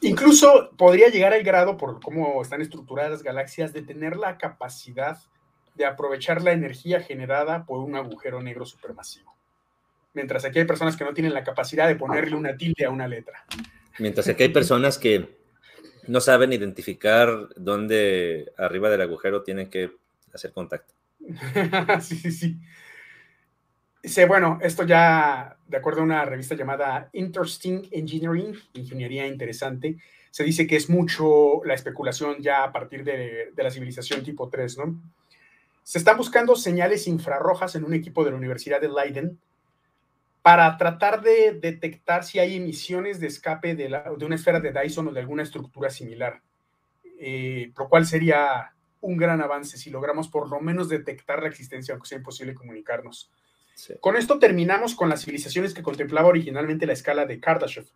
incluso podría llegar al grado, por cómo están estructuradas las galaxias, de tener la capacidad de aprovechar la energía generada por un agujero negro supermasivo. Mientras aquí hay personas que no tienen la capacidad de ponerle una tilde a una letra. Mientras aquí hay personas que no saben identificar dónde arriba del agujero tienen que hacer contacto. *laughs* sí, sí, sí. Dice, bueno, esto ya, de acuerdo a una revista llamada Interesting Engineering, Ingeniería Interesante, se dice que es mucho la especulación ya a partir de, de la civilización tipo 3, ¿no? Se están buscando señales infrarrojas en un equipo de la Universidad de Leiden para tratar de detectar si hay emisiones de escape de, la, de una esfera de Dyson o de alguna estructura similar, eh, lo cual sería un gran avance si logramos por lo menos detectar la existencia, aunque sea imposible comunicarnos. Sí. Con esto terminamos con las civilizaciones que contemplaba originalmente la escala de Kardashev,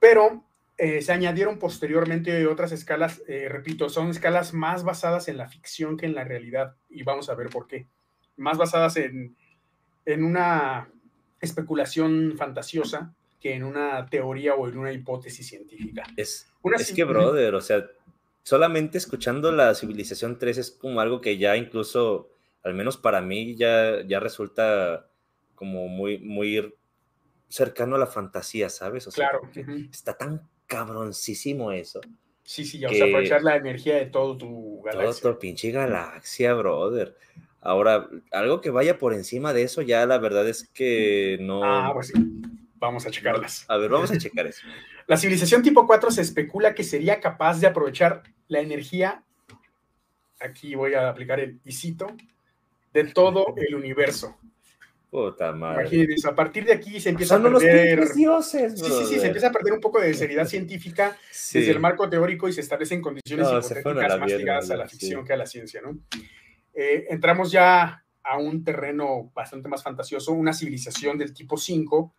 pero eh, se añadieron posteriormente otras escalas, eh, repito, son escalas más basadas en la ficción que en la realidad, y vamos a ver por qué. Más basadas en, en una especulación fantasiosa que en una teoría o en una hipótesis científica. Es, una es que, brother, o sea, solamente escuchando la civilización 3 es como algo que ya incluso, al menos para mí, ya, ya resulta como muy, muy cercano a la fantasía, ¿sabes? O sea, claro. Uh -huh. está tan cabroncísimo eso. Sí, sí, ya, o sea, aprovechar la energía de todo tu galaxia. Todo tu pinche galaxia, brother. Ahora, algo que vaya por encima de eso, ya la verdad es que no. Ah, pues sí. Vamos a checarlas. A ver, vamos a checar eso. *laughs* La civilización tipo 4 se especula que sería capaz de aprovechar la energía. Aquí voy a aplicar el isito de todo el universo. Puta madre. Imagínense, a partir de aquí se empieza a perder. Los dioses, sí, sí, sí, se empieza a perder un poco de seriedad científica desde el marco teórico y se establecen condiciones hipotéticas más ligadas a la ficción que a la ciencia, ¿no? Eh, entramos ya a un terreno bastante más fantasioso, una civilización del tipo 5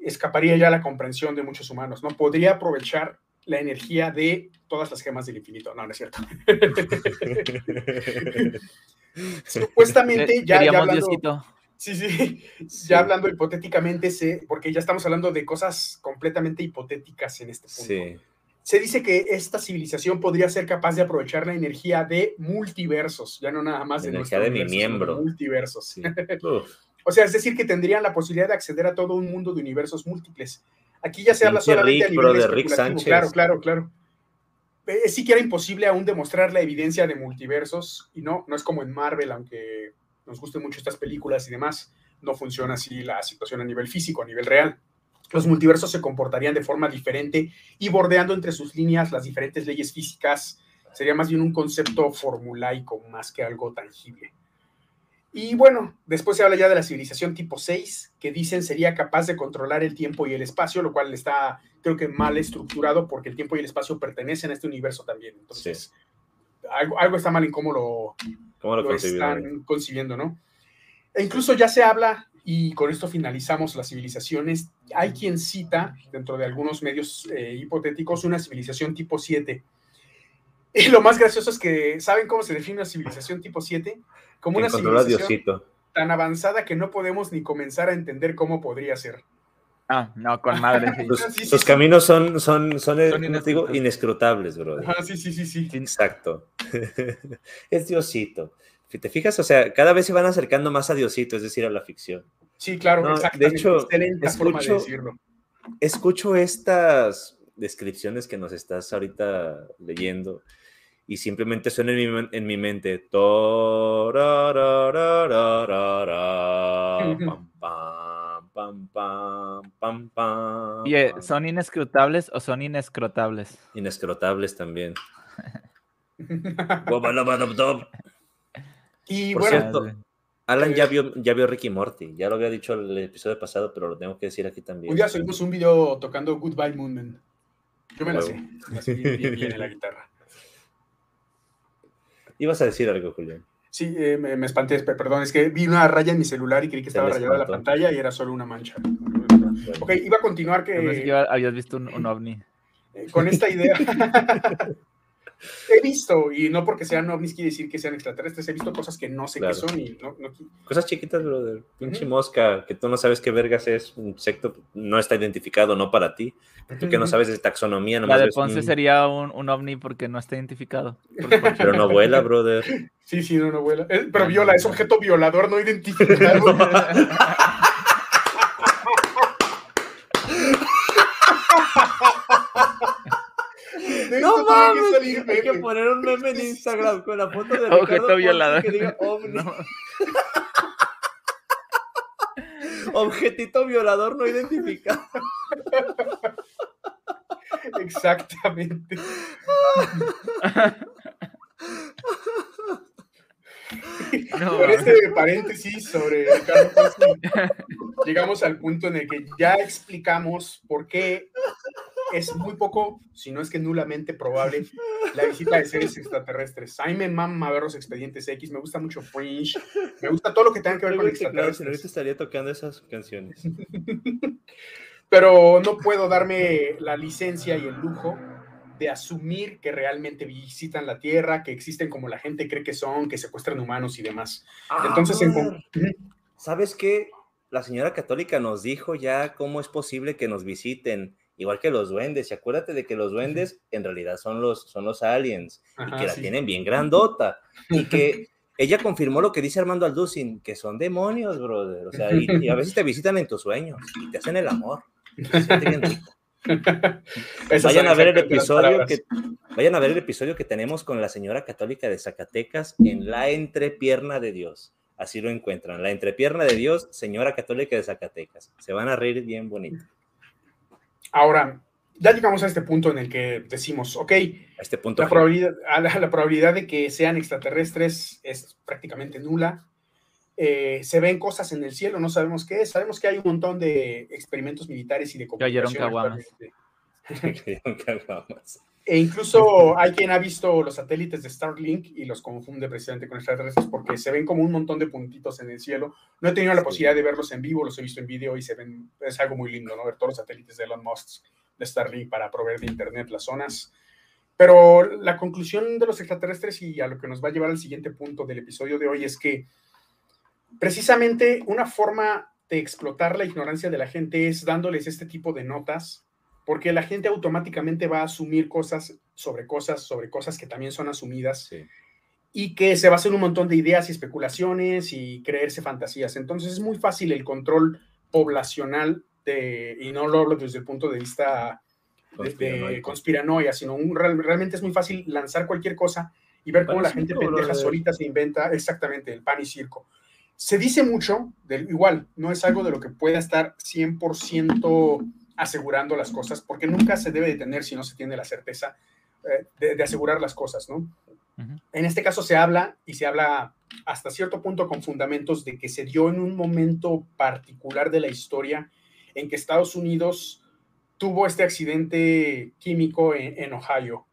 escaparía ya a la comprensión de muchos humanos, ¿no? Podría aprovechar la energía de todas las gemas del infinito. No, no es cierto. *laughs* Supuestamente ya, ya hablando, Sí, sí, ya hablando hipotéticamente, porque ya estamos hablando de cosas completamente hipotéticas en este punto. Se dice que esta civilización podría ser capaz de aprovechar la energía de multiversos, ya no nada más de energía de mi miembro. multiversos. *laughs* o sea, es decir, que tendrían la posibilidad de acceder a todo un mundo de universos múltiples. Aquí ya se habla solamente a nivel de Rick Sánchez. Claro, claro, claro. Es siquiera imposible aún demostrar la evidencia de multiversos y no, no es como en Marvel, aunque nos gusten mucho estas películas y demás, no funciona así la situación a nivel físico, a nivel real. Los multiversos se comportarían de forma diferente y bordeando entre sus líneas las diferentes leyes físicas. Sería más bien un concepto formulaico más que algo tangible. Y bueno, después se habla ya de la civilización tipo 6, que dicen sería capaz de controlar el tiempo y el espacio, lo cual está, creo que, mal estructurado porque el tiempo y el espacio pertenecen a este universo también. Entonces, algo, algo, está mal en cómo lo, ¿Cómo lo, están concibiendo, ¿no? E incluso ya se habla, y con esto finalizamos las civilizaciones, hay quien cita, dentro de algunos medios eh, hipotéticos, una civilización tipo 7. Y lo más gracioso es que, ¿saben cómo se define una civilización tipo 7? Como una civilización tan avanzada que no podemos ni comenzar a entender cómo podría ser. Ah, no, con madre. *laughs* Sus, caminos son, son, son, eh, inescrutables, bro. sí, sí, sí, sí. Exacto. *laughs* es Diosito. Si te fijas, o sea, cada vez se van acercando más a Diosito, es decir, a la ficción. Sí, claro, De hecho, escucho, escucho estas descripciones que nos estás ahorita leyendo y simplemente suena en mi, en mi mente. pam, pam, pam, pam. ¿son inescrutables o son inescrotables? Inescrotables también. *laughs* y Por bueno, cierto, Alan ya eh, vio, ya vio Ricky Morty, ya lo había dicho el episodio pasado, pero lo tengo que decir aquí también. Un día subimos un video tocando Goodbye Moonman. Yo me la sé, bien, en la guitarra. Ibas a decir algo, Julián. Sí, eh, me, espanté, perdón, es que vi una raya en mi celular y creí que estaba rayada la pantalla y era solo una mancha. Ok, iba a continuar que... habías visto un, ovni. Eh, con esta idea... *laughs* he visto, y no porque sean ovnis quiere decir que sean extraterrestres, he visto cosas que no sé qué son y no, Cosas chiquitas, brother. Pinche mosca, que tú no sabes qué vergas es, un insecto no está identificado, no para ti. Tú que no sabes de taxonomía, nomás La de Ponce sería un, un, ovni porque no está identificado. *laughs* Pero no vuela, brother. Sí, sí, no, no vuela. Pero viola, es objeto violador no *laughs* identificado. *laughs* no mames, hay que poner un meme en Instagram con la foto de *laughs* Ricardo Objeto violador. Que diga *laughs* Objetito violador no identificado. *laughs* Exactamente. Por este paréntesis sobre Carlos llegamos al punto en el que ya explicamos por qué es muy poco, si no es que nulamente probable, la visita de seres extraterrestres. A mí me mama ver los expedientes X, me gusta mucho Fringe, me gusta todo lo que tenga que ver con extraterrestres. Ahorita estaría tocando esas canciones. Pero no puedo darme la licencia y el lujo de asumir que realmente visitan la Tierra, que existen como la gente cree que son, que secuestran humanos y demás. Ah, Entonces, en... ¿sabes qué? La señora católica nos dijo ya cómo es posible que nos visiten igual que los duendes. Y acuérdate de que los duendes en realidad son los, son los aliens y que la tienen bien grandota. Y que *laughs* ella confirmó lo que dice Armando Alducin, que son demonios, brother. O sea, y, a veces te visitan en tus sueños y te hacen el amor. *laughs* vayan a ver el episodio que vayan a ver el episodio que tenemos con la señora católica de Zacatecas en la entrepierna de Dios. Así lo encuentran, la entrepierna de Dios, señora católica de Zacatecas. Se van a reír bien bonito. Ahora, ya llegamos a este punto en el que decimos, ok, este punto la, probabilidad, la, probabilidad de que sean extraterrestres es prácticamente nula. eh, se ven cosas en el cielo, no sabemos qué es. Sabemos que hay un montón de experimentos militares y de comunicación. *laughs* E incluso hay quien ha visto los satélites de Starlink y los confunde precisamente con extraterrestres porque se ven como un montón de puntitos en el cielo. No he tenido la posibilidad de verlos en vivo, los he visto en video y se ven, es algo muy lindo, ¿no? Ver todos los satélites de Elon Musk de Starlink para proveer de internet las zonas. Pero la conclusión de los extraterrestres y a lo que nos va a llevar al siguiente punto del episodio de hoy es que precisamente una forma de explotar la ignorancia de la gente es dándoles este tipo de notas porque la gente automáticamente va a asumir cosas sobre cosas, sobre cosas que también son asumidas, y que se va a hacer un montón de ideas y especulaciones y creerse fantasías. Entonces es muy fácil el control poblacional, de, y no lo hablo desde el punto de vista de, conspiranoia, sino realmente es muy fácil lanzar cualquier cosa y ver cómo la gente pendeja solita se inventa exactamente el pan y circo. Se dice mucho, del, igual, no es algo de lo que pueda estar 100% asegurando las cosas, porque nunca se debe detener si no se tiene la certeza eh, de, asegurar las cosas, ¿no? En este caso se habla, y se habla hasta cierto punto con fundamentos, de que se dio en un momento particular de la historia en que Estados Unidos tuvo este accidente químico en, Ohio.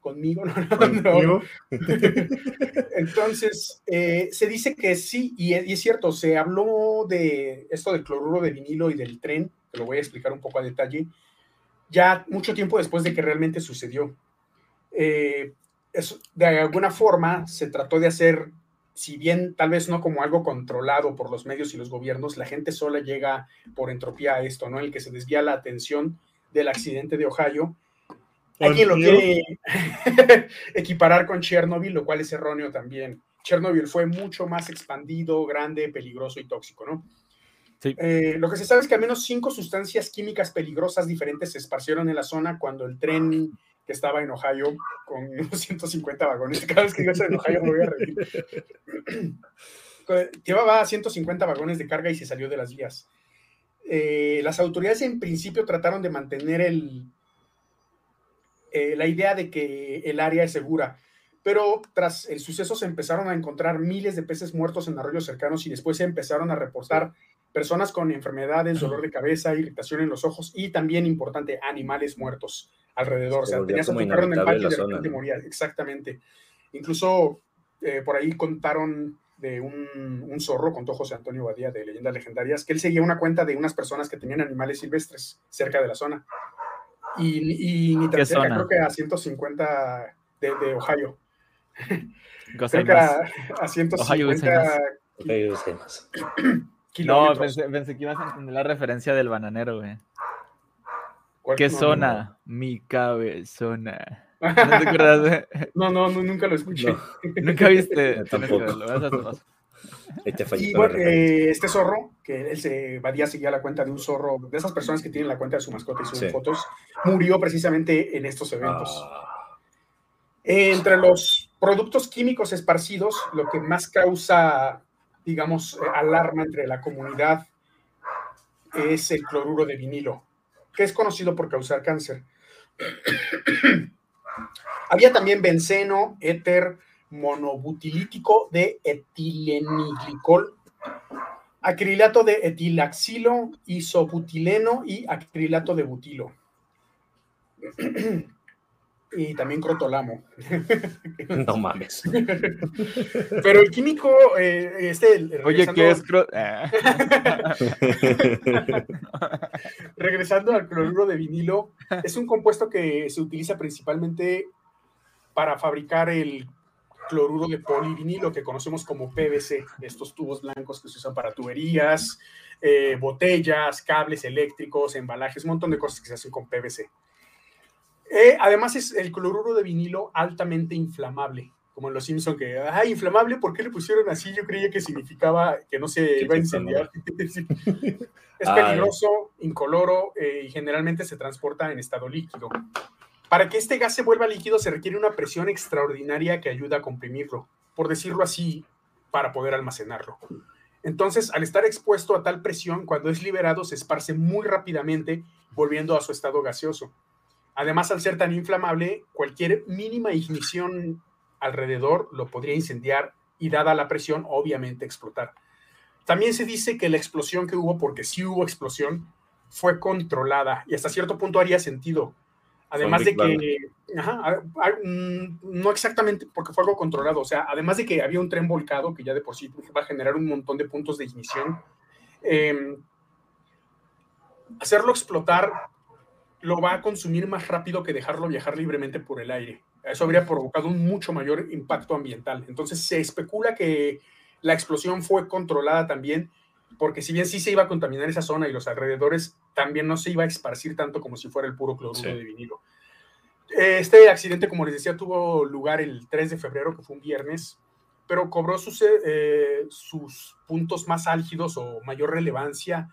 Conmigo, *laughs* no, no, no. *laughs* Entonces, eh, se dice que sí, y es, y es, cierto, se habló de esto del cloruro de vinilo y del tren lo voy a explicar un poco a detalle, ya mucho tiempo después de que realmente sucedió. Eh, de alguna forma se trató de hacer, si bien tal vez no como algo controlado por los medios y los gobiernos, la gente sola llega por entropía a esto, ¿no? El que se desvía la atención del accidente de Ohio. Alguien lo quiere *laughs* equiparar con Chernobyl, lo cual es erróneo también. Chernobyl fue mucho más expandido, grande, peligroso y tóxico, ¿no? Eh, lo que se sabe es que al menos cinco sustancias químicas peligrosas diferentes se esparcieron en la zona cuando el tren que estaba en Ohio con *laughs* 150 vagones. Cada vez que yo en Ohio me voy a reír. *laughs* Llevaba 150 vagones de carga y se salió de las vías. Eh, las autoridades en principio trataron de mantener el, eh, la idea de que el área es segura, pero tras el suceso se empezaron a encontrar miles de peces muertos en arroyos cercanos y después se empezaron a reportar personas con enfermedades, dolor de cabeza, irritación en los ojos y también, importante, animales muertos alrededor. o sea, tenías a tu carro en el patio y de repente moría. Exactamente. Incluso eh, por ahí contaron de un, zorro, contó José Antonio Badía de Leyendas Legendarias, que él seguía una cuenta de unas personas que tenían animales silvestres cerca de la zona. Y, ni tan cerca, creo que a 150 de, de Ohio. cerca a 150 Ohio no, pensé, que ibas a entender la referencia del bananero, güey. ¿Qué zona? Mi cabezona. *laughs* ¿No te acuerdas? no, no, nunca lo escuché. Nunca viste. *laughs* Tampoco. y bueno, eh, este zorro, que él se vadía seguía la cuenta de un zorro, de esas personas que tienen la cuenta de su mascota y suben fotos, murió precisamente en estos eventos. Ah. Entre los productos químicos esparcidos, lo que más causa digamos, eh, alarma entre la comunidad es el cloruro de vinilo, que es conocido por causar cáncer. *clears throat* Había también benceno, éter monobutilítico de etileniglicol, acrilato de etilaxilo, isobutileno y acrilato de butilo. *clears throat* y también crotolamo. *laughs* No mames. Pero el químico, eh, este. Oye, ¿qué es ah. *laughs* regresando al cloruro de vinilo, es un compuesto que se utiliza principalmente para fabricar el cloruro de polivinilo que conocemos como PVC, estos tubos blancos que se usan para tuberías, eh, botellas, cables eléctricos, embalajes, un montón de cosas que se hacen con PVC. Eh, además es el cloruro de vinilo altamente inflamable, como en Los Simpson que, ah, inflamable, ¿por qué le pusieron así? Yo creía que significaba que no se iba a incendiar. *laughs* *laughs* es peligroso, incoloro eh, y generalmente se transporta en estado líquido. Para que este gas se vuelva líquido se requiere una presión extraordinaria que ayuda a comprimirlo, por decirlo así, para poder almacenarlo. Entonces, al estar expuesto a tal presión, cuando es liberado se esparce muy rápidamente, volviendo a su estado gaseoso. Además, al ser tan inflamable, cualquier mínima ignición alrededor lo podría incendiar y dada la presión, obviamente explotar. También se dice que la explosión que hubo, porque sí hubo explosión, fue controlada y hasta cierto punto haría sentido. Además de que, mm, no exactamente porque fue algo controlado, o sea, además de que había un tren volcado que ya de por sí va a generar un montón de puntos de ignición, em, hacerlo explotar lo va a consumir más rápido que dejarlo viajar libremente por el aire. Eso habría provocado un mucho mayor impacto ambiental. Entonces se especula que la explosión fue controlada también, porque si bien sí se iba a contaminar esa zona y los alrededores, también no se iba a esparcir tanto como si fuera el puro cloruro de vinilo. Este accidente, como les decía, tuvo lugar el 3 de febrero, que fue un viernes, pero cobró sus, eh, sus puntos más álgidos o mayor relevancia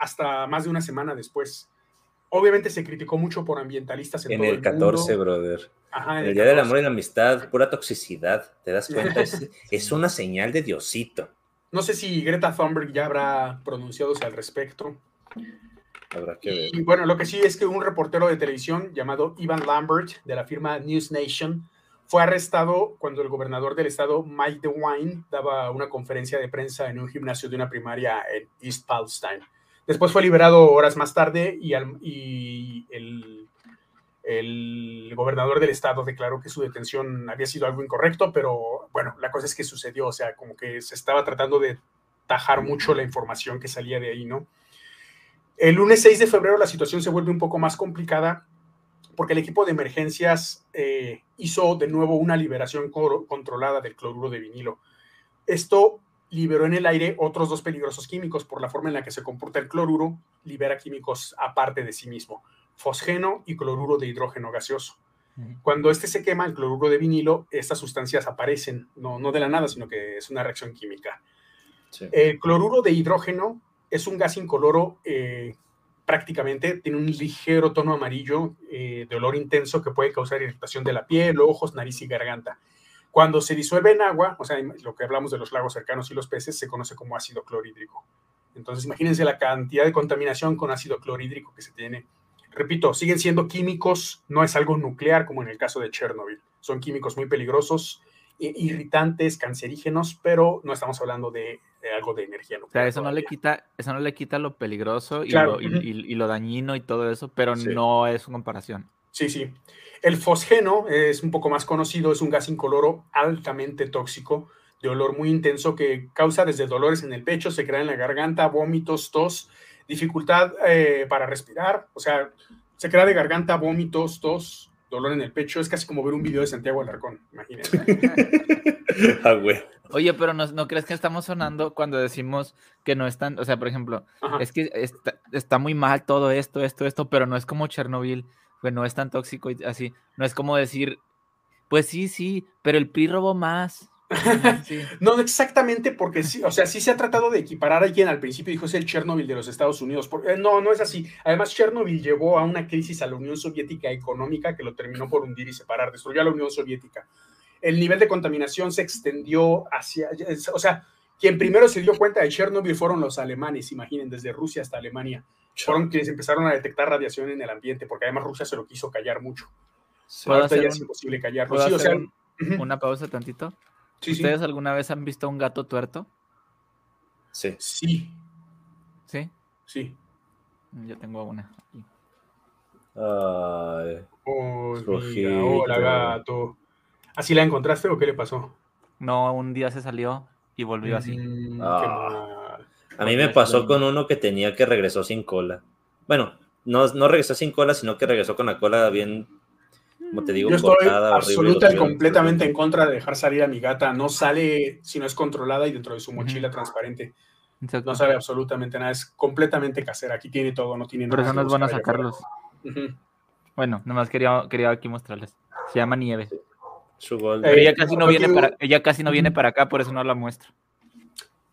hasta más de una semana después. Obviamente se criticó mucho por ambientalistas en, el, 14, brother. en el, Día del Amor y la Amistad, pura toxicidad, ¿te das cuenta? *laughs* es, una señal de Diosito. No sé si Greta Thunberg ya habrá pronunciado al respecto. Habrá que ver. Y bueno, lo que sí es que un reportero de televisión llamado Ivan Lambert, de la firma News Nation, fue arrestado cuando el gobernador del estado, Mike DeWine, daba una conferencia de prensa en un gimnasio de una primaria en East Palestine. Después fue liberado horas más tarde y, el, gobernador del estado declaró que su detención había sido algo incorrecto, pero bueno, la cosa es que sucedió, o sea, como que se estaba tratando de tajar mucho la información que salía de ahí, ¿no? El lunes 6 de febrero la situación se vuelve un poco más complicada porque el equipo de emergencias eh, hizo de nuevo una liberación controlada del cloruro de vinilo. Esto liberó en el aire otros dos peligrosos químicos por la forma en la que se comporta el cloruro, libera químicos aparte de sí mismo, fosgeno y cloruro de hidrógeno gaseoso. Cuando este se quema, el cloruro de vinilo, estas sustancias aparecen, no, no de la nada, sino que es una reacción química. El cloruro de hidrógeno es un gas incoloro eh, prácticamente, tiene un ligero tono amarillo eh, de olor intenso que puede causar irritación de la piel, ojos, nariz y garganta. Cuando se disuelve en agua, o sea, lo que hablamos de los lagos cercanos y los peces, se conoce como ácido clorhídrico. Entonces, imagínense la cantidad de contaminación con ácido clorhídrico que se tiene. Repito, siguen siendo químicos, no es algo nuclear como en el caso de Chernobyl. Son químicos muy peligrosos, irritantes, cancerígenos, pero no estamos hablando de, algo de energía nuclear. O sea, eso no, le quita, eso no le quita lo peligroso y, lo, dañino y todo eso, pero no es una comparación. Sí, sí. El fosgeno es un poco más conocido, es un gas incoloro altamente tóxico, de olor muy intenso que causa desde dolores en el pecho, se crea en la garganta, vómitos, tos, dificultad eh, para respirar, o sea, se crea de garganta, vómitos, tos, dolor en el pecho. Es casi como ver un video de Santiago Alarcón, imagínense. *laughs* ah, güey. Oye, pero no, crees que estamos sonando cuando decimos que no están, o sea, por ejemplo, es que está, está, muy mal todo esto, esto, esto, pero no es como Chernobyl, pues no es tan tóxico y así. No es como decir, pues sí, sí, pero el PRI robó más. *laughs* no exactamente porque sí, o sea, sí se ha tratado de equiparar a quien al principio dijo es el Chernobyl de los Estados Unidos. Porque, no, no es así. Además, Chernobyl llevó a una crisis a la Unión Soviética económica que lo terminó por hundir y separar, destruyó a la Unión Soviética. El nivel de contaminación se extendió hacia, o sea, quien primero se dio cuenta de Chernobyl fueron los alemanes, imaginen, desde Rusia hasta Alemania fueron quienes empezaron a detectar radiación en el ambiente, porque además Rusia se lo quiso callar mucho. Ahorita ya es imposible callarlo. Sí, o sea, una pausa tantito. ¿Ustedes alguna vez han visto un gato tuerto? Sí. Sí. ¿Sí? Sí. Yo tengo una. Ay. Oh, hola, gato. ¿Así la encontraste o qué le pasó? No, un día se salió y volvió así. Mm, ah. A mí me pasó con uno que tenía que regresó sin cola. Bueno, no, no regresó sin cola, sino que regresó con la cola bien, como te digo, Yo estoy absoluta y completamente en contra de dejar salir a mi gata. No sale si no es controlada y dentro de su mochila transparente. No sabe absolutamente nada, es completamente casera. Aquí tiene todo, no tiene nada. Por eso no es bueno sacarlos. Bueno, nomás quería, quería aquí mostrarles. Se llama Nieve. ella casi no viene para, ella casi no viene para acá, por eso no la muestro.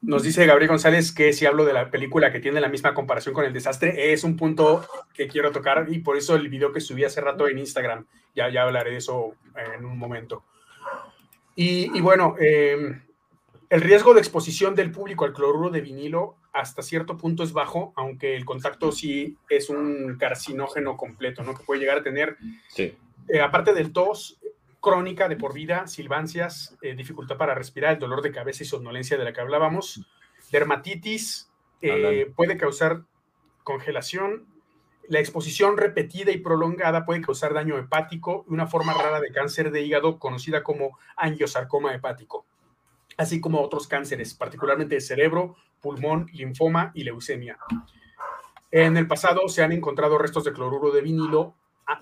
Nos dice Gabriel González que si hablo de la película que tiene la misma comparación con el desastre, es un punto que quiero tocar y por eso el video que subí hace rato en Instagram, ya, ya hablaré de eso en un momento. Y, bueno, em, el riesgo de exposición del público al cloruro de vinilo hasta cierto punto es bajo, aunque el contacto sí es un carcinógeno completo, ¿no? Que puede llegar a tener, sí. Eh, aparte del tos, crónica de por vida, silbancias, eh, dificultad para respirar, el dolor de cabeza y somnolencia de la que hablábamos, dermatitis, eh, puede causar congelación, la exposición repetida y prolongada puede causar daño hepático y una forma rara de cáncer de hígado conocida como angiosarcoma hepático, así como otros cánceres, particularmente de cerebro, pulmón, linfoma y leucemia. En el pasado se han encontrado restos de cloruro de vinilo,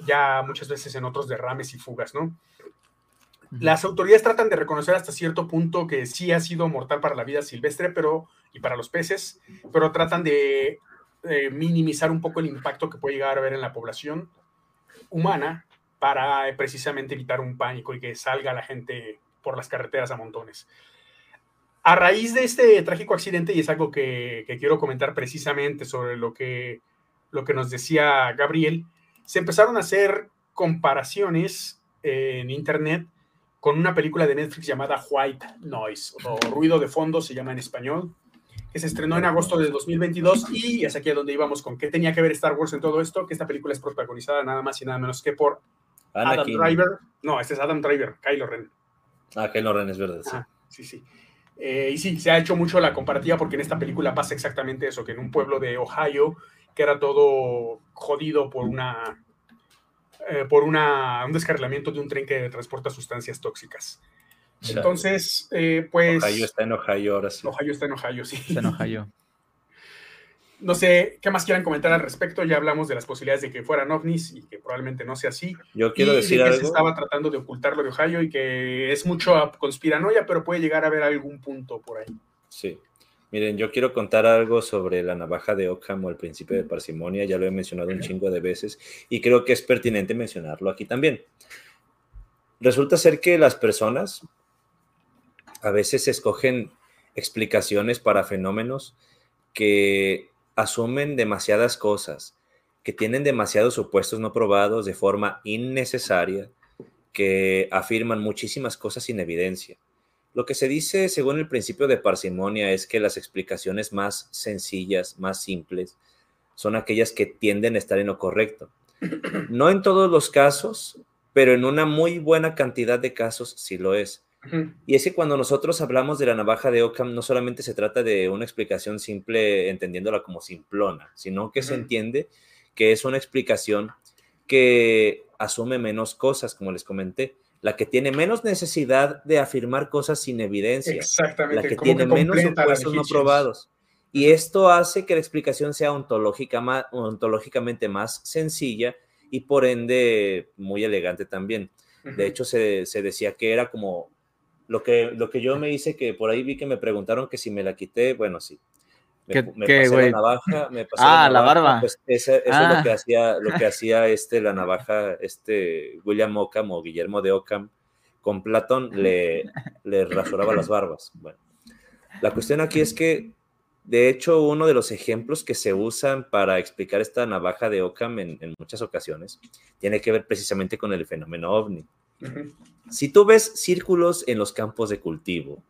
ya muchas veces en otros derrames y fugas, ¿no? Las autoridades tratan de reconocer hasta cierto punto que sí ha sido mortal para la vida silvestre pero, y para los peces, pero tratan de eh, minimizar un poco el impacto que puede llegar a haber en la población humana para eh, precisamente evitar un pánico y que salga la gente por las carreteras a montones. A raíz de este trágico accidente, y es algo que, quiero comentar precisamente sobre lo que, lo que nos decía Gabriel, se empezaron a hacer comparaciones en Internet con una película de Netflix llamada White Noise, o Ruido de Fondo se llama en español, que se estrenó en agosto de 2022 y es aquí a donde íbamos con qué tenía que ver Star Wars en todo esto, que esta película es protagonizada nada más y nada menos que por Adam Driver. No, este es Adam Driver, Kylo Ren. Ah, Kylo Ren es verdad, sí. sí, sí. Eh, y sí, se ha hecho mucho la comparativa porque en esta película pasa exactamente eso, que en un pueblo de Ohio, que era todo jodido por una eh, por una, un descarrilamiento de un tren que transporta sustancias tóxicas. Entonces, eh, pues... Ohio está en Ohio ahora sí. Ohio está en Ohio, sí. Está en Ohio. *laughs* No sé qué más quieran comentar al respecto. Ya hablamos de las posibilidades de que fueran ovnis y que probablemente no sea así. Yo quiero decir que algo. Se estaba tratando de ocultar lo de Ohio y que es mucho conspiranoia, pero puede llegar a haber algún punto por ahí. Sí. Miren, yo quiero contar algo sobre la navaja de Ockham o el principio de parsimonia, ya lo he mencionado un chingo de veces y creo que es pertinente mencionarlo aquí también. Resulta ser que las personas a veces escogen explicaciones para fenómenos que asumen demasiadas cosas, que tienen demasiados supuestos no probados de forma innecesaria, que afirman muchísimas cosas sin evidencia. Lo que se dice según el principio de parsimonia es que las explicaciones más sencillas, más simples, son aquellas que tienden a estar en lo correcto. *clears throat* No en todos los casos, pero en una muy buena cantidad de casos sí lo es. Y es que cuando nosotros hablamos de la navaja de Ockham, no solamente se trata de una explicación simple entendiéndola como simplona, sino que se entiende que es una explicación que asume menos cosas, como les comenté la que tiene menos necesidad de afirmar cosas sin evidencia, Exactamente, la que tiene menos supuestos no probados. Y esto hace que la explicación sea ontológica más, ontológicamente más sencilla y por ende muy elegante también. De hecho, se, se, decía que era como lo que, lo que yo me hice, que por ahí vi que me preguntaron que si me la quité, bueno, sí, me, me ¿Qué, pasé la navaja, me *laughs* pasé ah, la, navaja, la barba. Pues eso, eso ah. es lo que hacía, lo que *laughs* hacía este, la navaja, este William Ockham o Guillermo de Ockham con Platón le, le rasuraba las barbas. Bueno, la cuestión aquí es que, de hecho, uno de los ejemplos que se usan para explicar esta navaja de Ockham en, en muchas ocasiones tiene que ver precisamente con el fenómeno ovni. Uh -huh. Si tú ves círculos en los campos de cultivo,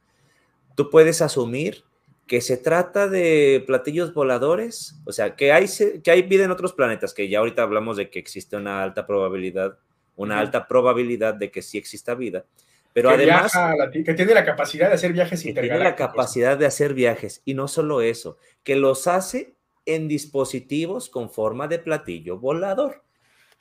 tú puedes asumir que se trata de platillos voladores, o sea, que hay, que hay vida en otros planetas, que ya ahorita hablamos de que existe una alta probabilidad, una uh -huh. alta probabilidad de que sí exista vida, pero que además... La, que tiene la capacidad de hacer viajes que tiene la capacidad de hacer viajes, y no solo eso, que los hace en dispositivos con forma de platillo volador.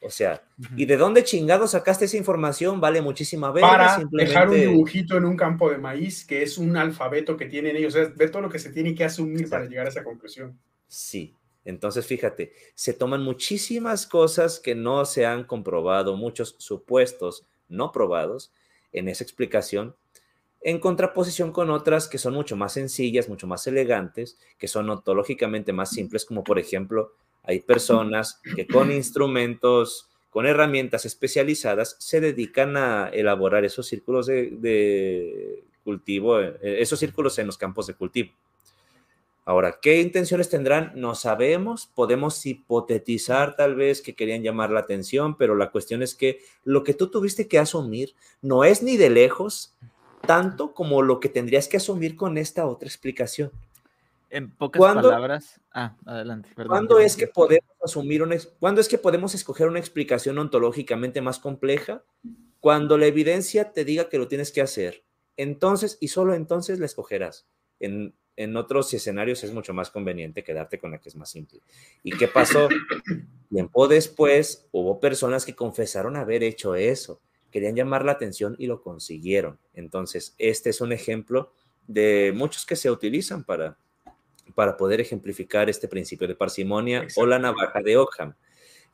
O sea. ¿y de dónde chingado sacaste esa información? Vale muchísima. Para simplemente... dejar un dibujito en un campo de maíz, que es un alfabeto que tienen ellos. O sea, ver todo lo que se tiene que asumir Exacto. para llegar a esa conclusión. Sí. Entonces, fíjate, se toman muchísimas cosas que no se han comprobado, muchos supuestos no probados en esa explicación, en contraposición con otras que son mucho más sencillas, mucho más elegantes, que son ontológicamente más simples, como por ejemplo hay personas que con instrumentos, con herramientas especializadas, se dedican a elaborar esos círculos de, cultivo, eh, esos círculos en los campos de cultivo. Ahora, ¿qué intenciones tendrán? No sabemos, podemos hipotetizar tal vez que querían llamar la atención, pero la cuestión es que lo que tú tuviste que asumir no es ni de lejos tanto como lo que tendrías que asumir con esta otra explicación. En pocas ¿Cuándo, palabras. Ah, adelante. Perdón, ¿Cuándo es que podemos asumir una, cuándo es que podemos escoger una explicación ontológicamente más compleja? Cuando la evidencia te diga que lo tienes que hacer. Entonces, y solo entonces la escogerás. En, en otros escenarios es mucho más conveniente quedarte con la que es más simple. ¿Y qué pasó? *coughs* Tiempo después hubo personas que confesaron haber hecho eso, querían llamar la atención y lo consiguieron. Entonces, este es un ejemplo de muchos que se utilizan para, para poder ejemplificar este principio de parsimonia o la navaja de Ockham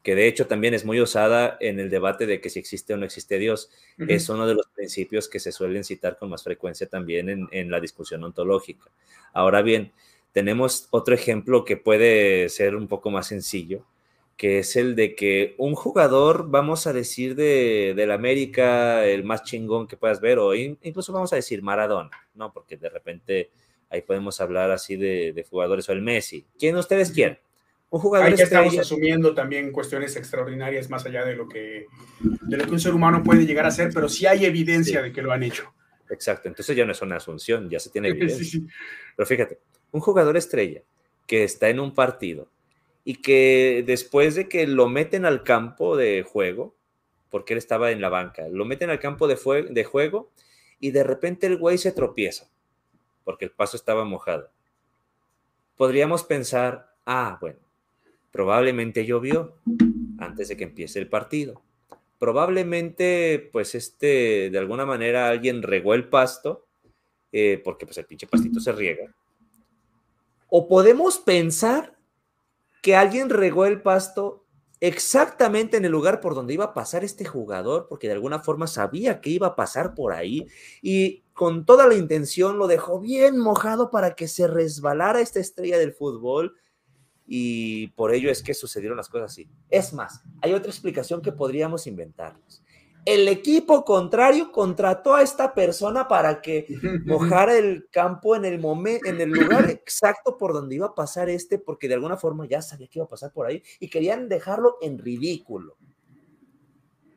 que de hecho también es muy usada en el debate de que si existe o no existe Dios. Es uno de los principios que se suelen citar con más frecuencia también en, en, la discusión ontológica. Ahora bien, tenemos otro ejemplo que puede ser un poco más sencillo, que es el de que un jugador, vamos a decir, de, del América, el más chingón que puedas ver, o incluso vamos a decir Maradona, ¿no? Porque de repente ahí podemos hablar así de, de jugadores, o el Messi, quien ustedes quieran un jugador Ahí estamos asumiendo también cuestiones extraordinarias más allá de lo, que, de lo que un ser humano puede llegar a hacer, pero sí hay evidencia de que lo han hecho. Exacto, entonces ya no es una asunción, ya se tiene *laughs* evidencia. Pero fíjate, un jugador estrella que está en un partido y que después de que lo meten al campo de juego, porque él estaba en la banca, lo meten al campo de, de juego y de repente el güey se tropieza porque el paso estaba mojado. Podríamos pensar, ah, bueno, Probablemente llovió antes de que empiece el partido. Probablemente, pues, este, de alguna manera alguien regó el pasto, eh, porque pues el pinche pastito se riega. O podemos pensar que alguien regó el pasto exactamente en el lugar por donde iba a pasar este jugador, porque de alguna forma sabía que iba a pasar por ahí y con toda la intención lo dejó bien mojado para que se resbalara esta estrella del fútbol y por ello es que sucedieron las cosas así. Es más, hay otra explicación que podríamos inventarnos. El equipo contrario contrató a esta persona para que *laughs* mojara el campo en el momento, en el lugar exacto por donde iba a pasar este, porque de alguna forma ya sabía que iba a pasar por ahí y querían dejarlo en ridículo.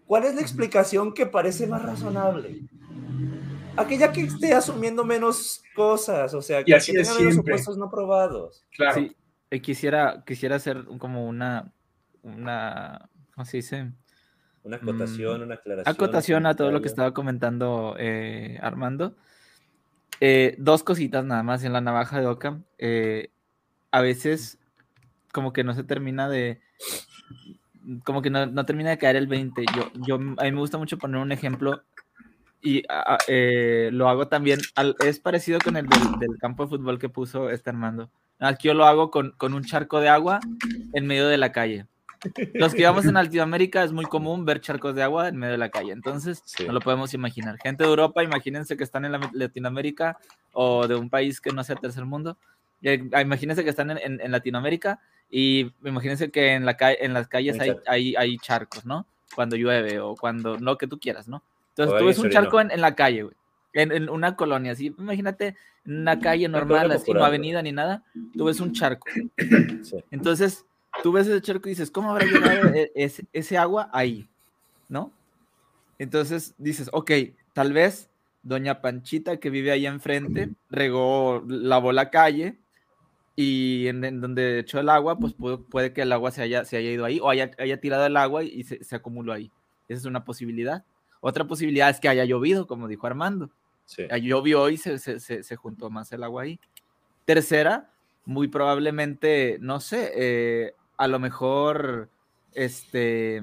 ¿Cuál es la explicación que parece más razonable? Aquella que esté asumiendo menos cosas, o sea, que, tenga menos supuestos no probados. Claro. Eh, quisiera, quisiera hacer como una, una, ¿cómo se dice? Una acotación, mm, una aclaración. Acotación a todo lo que estaba comentando eh, Armando. Eh, dos cositas nada más en la navaja de Ockham. a veces como que no se termina de... Como que no, termina de caer el 20. Yo, yo, a mí me gusta mucho poner un ejemplo y lo hago también. es parecido con el del, del, campo de fútbol que puso este Armando. Aquí yo lo hago con, un charco de agua en medio de la calle. Los que vamos en *laughs* Latinoamérica es muy común ver charcos de agua en medio de la calle, entonces no lo podemos imaginar. Gente de Europa, imagínense que están en Latinoamérica o de un país que no sea tercer mundo. Ah, imagínense que están en, Latinoamérica y imagínense que en, la en las calles hay, hay, charcos, ¿no? Cuando llueve o cuando, lo que tú quieras, ¿no? Entonces tú ves un charco en, en la calle, güey en, una colonia, así, imagínate, una calle normal, así, no avenida ni nada, tú ves un charco. Entonces, tú ves ese charco y dices, ¿cómo habrá llegado e, ese, ese, agua ahí? ¿No? Entonces dices, ok, tal vez doña Panchita que vive ahí enfrente regó, lavó la calle y en, donde echó el agua, pues puede, que el agua se haya, se haya ido ahí o haya, haya tirado el agua y se, se acumuló ahí. Esa es una posibilidad. Otra posibilidad es que haya llovido, como dijo Armando. Sí. Llovió y se, se, juntó más el agua ahí. Tercera, muy probablemente, no sé, eh, a lo mejor este,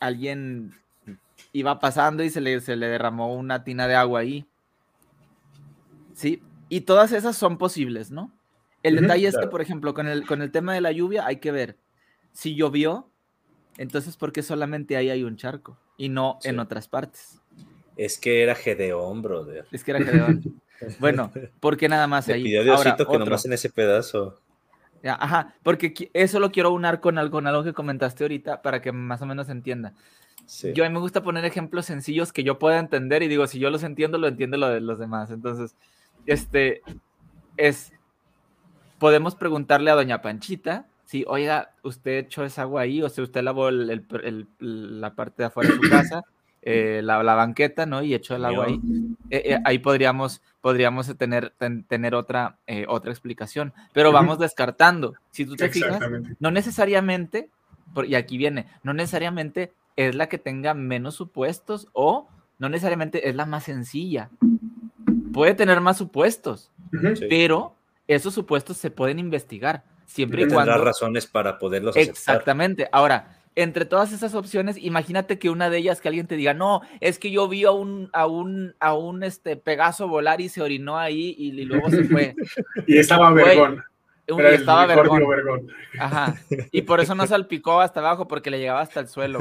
alguien iba pasando y se le, se le derramó una tina de agua ahí. Sí, y todas esas son posibles, ¿no? El detalle es que, por ejemplo, con el, con el tema de la lluvia hay que ver si llovió, entonces, ¿por qué solamente ahí hay un charco y no en otras partes? Es que era Gedeón, brother. Es que era Gedeón. *laughs* bueno, ¿por qué nada más ahí? Pidió Diosito que nomás en ese pedazo. Ajá, porque eso lo quiero unar con algo, con algo que comentaste ahorita para que más o menos entienda. Yo a mí me gusta poner ejemplos sencillos que yo pueda entender y digo, si yo los entiendo, lo entiende lo de los demás. Entonces, este es, podemos preguntarle a doña Panchita si, oiga, usted echó esa agua ahí, o sea, usted lavó la parte de afuera de su casa, eh, la, banqueta, ¿no? Y echó el agua ahí. Eh, eh, ahí podríamos, podríamos tener, tener otra, otra explicación, pero vamos descartando. Si tú te fijas, no necesariamente, y aquí viene, no necesariamente es la que tenga menos supuestos o no necesariamente es la más sencilla. Puede tener más supuestos, pero esos supuestos se pueden investigar, siempre y, cuando... razones para poderlos aceptar. Exactamente. Ahora, entre todas esas opciones, imagínate que una de ellas que alguien te diga, no, es que yo vi a un, a un, a un este, Pegaso volar y se orinó ahí y, luego se fue. *laughs* y estaba vergón. Y estaba vergón. Ajá. Y por eso no salpicó hasta abajo, porque le llegaba hasta el suelo,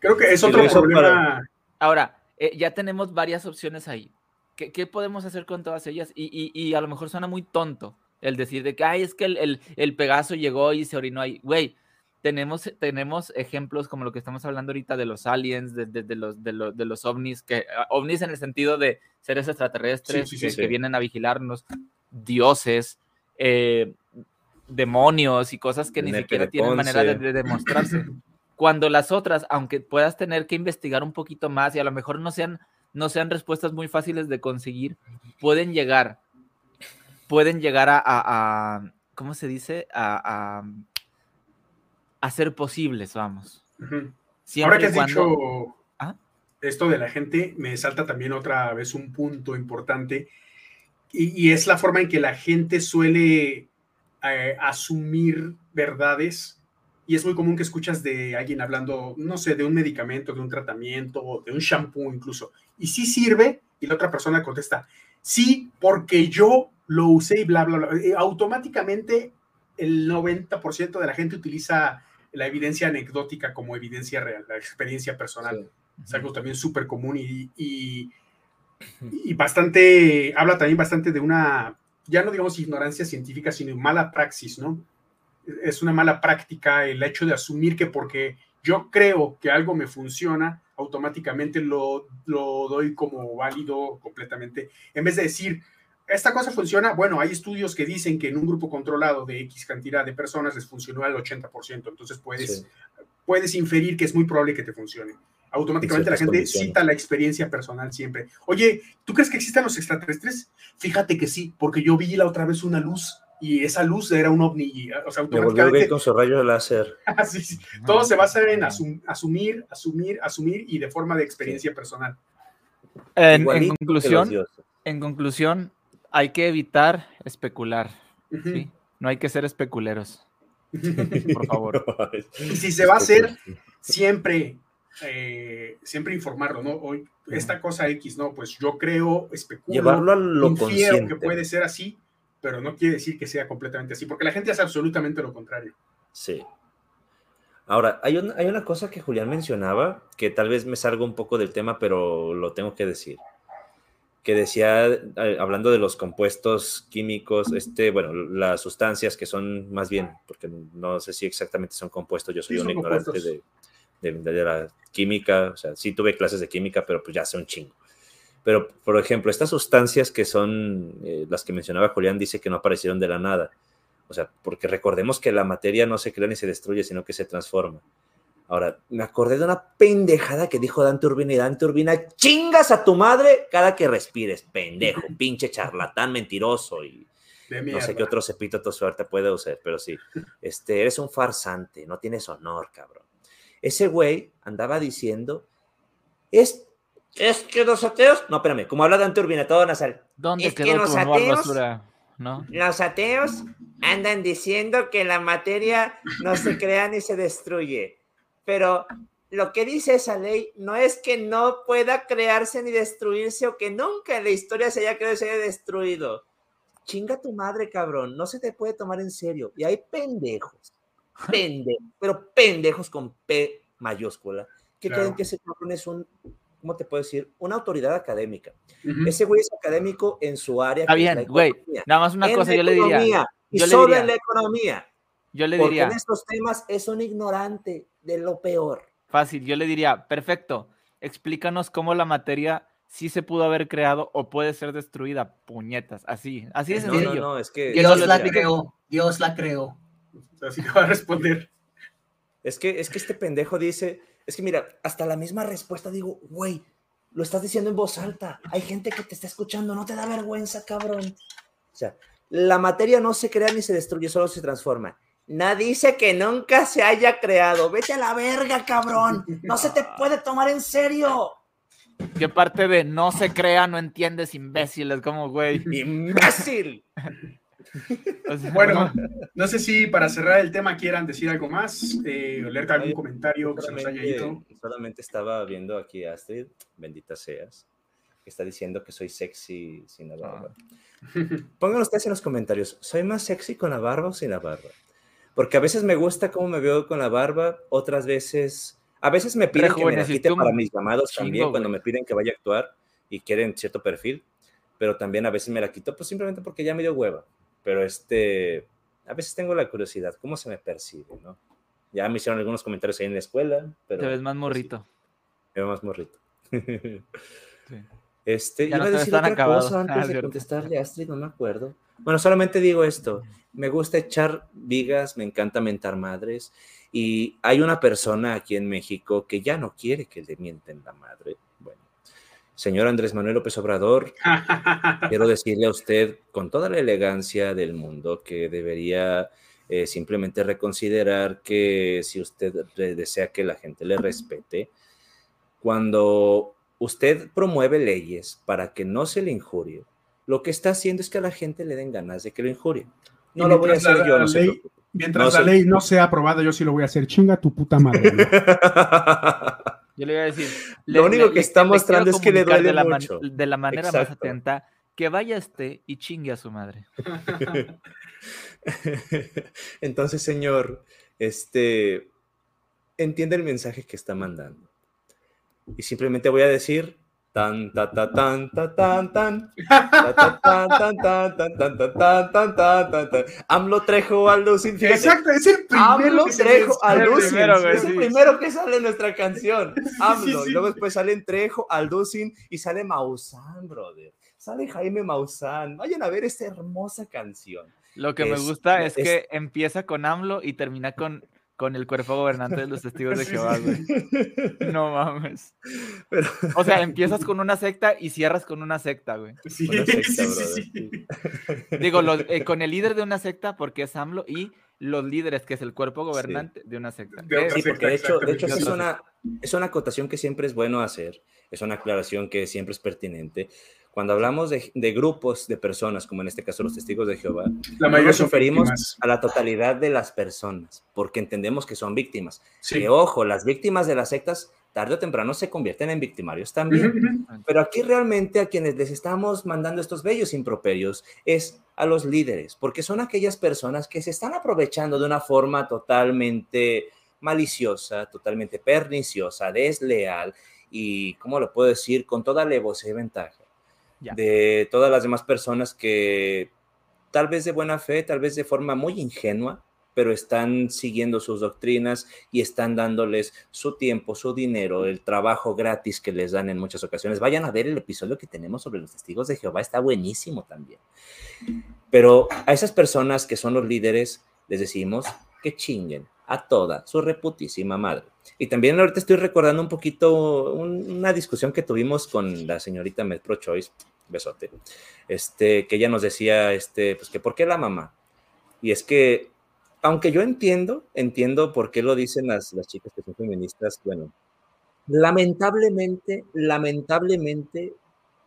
Creo que es otro problema. Ahora, eh, ya tenemos varias opciones ahí. ¿Qué, podemos hacer con todas ellas? Y, y, a lo mejor suena muy tonto el decir de que, ay, es que el, el, el Pegaso llegó y se orinó ahí. Güey, tenemos, tenemos ejemplos como lo que estamos hablando ahorita de los aliens, de, de, los, de, los, de los ovnis, que ah, ovnis en el sentido de seres extraterrestres que, vienen a vigilarnos, dioses, eh, demonios y cosas que ni siquiera tienen manera de, demostrarse. *clears throat* Cuando las otras, aunque puedas tener que investigar un poquito más y a lo mejor no sean, no sean respuestas muy fáciles de conseguir, pueden llegar, pueden llegar a, a, ¿cómo se dice? a hacer posibles, vamos. Ahora que has dicho ¿Ah? esto de la gente, me salta también otra vez un punto importante y, es la forma en que la gente suele eh, asumir verdades y es muy común que escuchas de alguien hablando, no sé, de un medicamento, de un tratamiento, de un shampoo incluso, y sí sirve, y la otra persona contesta, sí, porque yo lo usé y bla, bla, bla. Eh, automáticamente el 90% de la gente utiliza la evidencia anecdótica como evidencia real, la experiencia personal. Es algo también súper común y, y, bastante, habla también bastante de una, ya no digamos ignorancia científica, sino mala praxis, ¿no? Es una mala práctica el hecho de asumir que porque yo creo que algo me funciona, automáticamente lo, lo doy como válido completamente, en vez de decir, esta cosa funciona, bueno, hay estudios que dicen que en un grupo controlado de X cantidad de personas les funcionó al 80%, entonces puedes, puedes inferir que es muy probable que te funcione. Automáticamente la gente cita la experiencia personal siempre. Oye, ¿tú crees que existen los extraterrestres? Fíjate que sí, porque yo vi la otra vez una luz y esa luz era un ovni. O sea, automáticamente... con su rayo láser. *laughs* Todo se basa en asumir, asumir, asumir y de forma de experiencia personal. En, en conclusión, en conclusión, hay que evitar especular. ¿sí? No hay que ser especuleros. *laughs* Por favor. y si se va a hacer, siempre, eh, siempre informarlo, ¿no? Hoy, esta cosa X, ¿no? Pues yo creo, especulo, Llevarlo a lo consciente. que puede ser así, pero no quiere decir que sea completamente así, porque la gente hace absolutamente lo contrario. Sí. Ahora, hay, hay una cosa que Julián mencionaba, que tal vez me salga un poco del tema, pero lo tengo que decir que decía, eh, hablando de los compuestos químicos, este, bueno, las sustancias que son más bien, porque no sé si exactamente son compuestos, yo soy un ignorante de, de, la química, o sea, sí tuve clases de química, pero pues ya sé un chingo. Pero, por ejemplo, estas sustancias que son eh, las que mencionaba Julián, dice que no aparecieron de la nada. O sea, porque recordemos que la materia no se crea ni se destruye, sino que se transforma. Ahora, me acordé de una pendejada que dijo Dante Urbina y Dante Urbina, chingas a tu madre cada que respires, pendejo, *laughs* pinche charlatán mentiroso y no sé qué otro cepito tu suerte puede usar, pero sí, este, eres un farsante, no tienes honor, cabrón. Ese güey andaba diciendo, es, es que los ateos, no, espérame, como habla Dante Urbina, todo nasal. ¿Dónde es quedó que los ateos, ¿no? Los ateos andan diciendo que la materia no se crea ni se destruye pero lo que dice esa ley no es que no pueda crearse ni destruirse o que nunca en la historia se haya creado y se haya destruido. Chinga tu madre, cabrón, no se te puede tomar en serio. Y hay pendejos, *laughs* pendejos, pero pendejos con P mayúscula, que creen que ese cabrón es un, ¿cómo te puedo decir? Una autoridad académica. Ese güey es académico en su área. Está bien, güey. Nada más una cosa, yo le diría. Y solo en la economía. Yo le diría. Porque en estos temas es un ignorante de lo peor. Fácil, yo le diría, perfecto, explícanos cómo la materia sí se pudo haber creado o puede ser destruida, puñetas, así, así es sencillo. No, no, es que... Dios la creó, Dios la creó. Así que va a responder. Es que, es que este pendejo dice, es que mira, hasta la misma respuesta digo, güey, lo estás diciendo en voz alta, hay gente que te está escuchando, no te da vergüenza, cabrón. O sea, la materia no se crea ni se destruye, solo se transforma. Nadie dice que nunca se haya creado. Vete a la verga, cabrón. No se te puede tomar en serio. ¿Qué parte de no se crea no entiendes, imbécil? Es como, güey. ¡Imbécil! bueno, no sé si para cerrar el tema quieran decir algo más, eh, leer algún comentario que se nos haya ido. Solamente estaba viendo aquí a Astrid, bendita seas, que está diciendo que soy sexy sin la barba. Ah. *laughs* Pónganlo ustedes en los comentarios, ¿soy más sexy con la barba o sin la barba? Porque a veces me gusta cómo me veo con la barba, otras veces, a veces me piden que me la quite para mis llamados también, cuando me piden que vaya a actuar y quieren cierto perfil, pero también a veces me la quito, pues simplemente porque ya me dio hueva. Pero este, a veces tengo la curiosidad, ¿cómo se me percibe, no? Ya me hicieron algunos comentarios ahí en la escuela, pero... Te ves más pues morrito. me veo más morrito. *laughs* Este, iba a decir otra cosa *laughs* antes de contestarle a Astrid, no me acuerdo. Bueno, solamente digo esto. Me gusta echar vigas, me encanta mentar madres. Y hay una persona aquí en México que ya no quiere que le mienten la madre. Bueno, señor Andrés Manuel López Obrador, *laughs* quiero decirle a usted con toda la elegancia del mundo que debería eh, simplemente reconsiderar que si usted desea que la gente le respete, cuando usted promueve leyes para que no se le injurie, lo que está haciendo es que a la gente le den ganas de que lo injurie. No lo voy a hacer yo, no Mientras la ley no sea aprobada, yo sí lo voy a hacer. Chinga tu puta madre. *laughs* yo le voy a decir. Lo único que está mostrando es que le duele de la mucho. de la manera más atenta, que vaya este y chingue a su madre. *laughs* Entonces, señor, este, entiende el mensaje que está mandando y simplemente voy a decir tan ta ta tan ta tan tan AMLO Trejo Aldo sin Exacto, es el primero AMLO Trejo Alducin es el primero que sale nuestra canción AMLO, luego después salen Trejo Alducin y sale Maussan, brother sale Jaime Maussan, vayan a ver esta hermosa canción lo que me gusta es que empieza con AMLO y termina con con el cuerpo gobernante de los testigos de Jehová, güey. No mames. O sea, empiezas con una secta y cierras con una secta, güey. Sí, sí, sí, Digo, eh, con el líder de una secta, porque es AMLO, y los líderes, que es el cuerpo gobernante de una secta. sí, porque de hecho, de hecho es, una, es una acotación que siempre es bueno hacer, es una aclaración que siempre es pertinente. Cuando hablamos de, grupos de personas, como en este caso los testigos de Jehová, la no nos referimos a la totalidad de las personas, porque entendemos que son víctimas. Que ojo, las víctimas de las sectas tarde o temprano se convierten en victimarios también. Pero aquí realmente a quienes les estamos mandando estos bellos improperios es a los líderes, porque son aquellas personas que se están aprovechando de una forma totalmente maliciosa, totalmente perniciosa, desleal y, ¿cómo lo puedo decir?, con toda alevosía y ventaja de todas las demás personas que tal vez de buena fe, tal vez de forma muy ingenua, pero están siguiendo sus doctrinas y están dándoles su tiempo, su dinero, el trabajo gratis que les dan en muchas ocasiones. Vayan a ver el episodio que tenemos sobre los testigos de Jehová, está buenísimo también. Pero a esas personas que son los líderes, les decimos que chinguen a toda su reputísima madre. Y también ahorita estoy recordando un poquito una discusión que tuvimos con la señorita Metro Choice, besote, este, que ella nos decía, este, pues que por qué la mamá. Y es que, aunque yo entiendo, entiendo por qué lo dicen las, las chicas que son feministas, bueno, lamentablemente, lamentablemente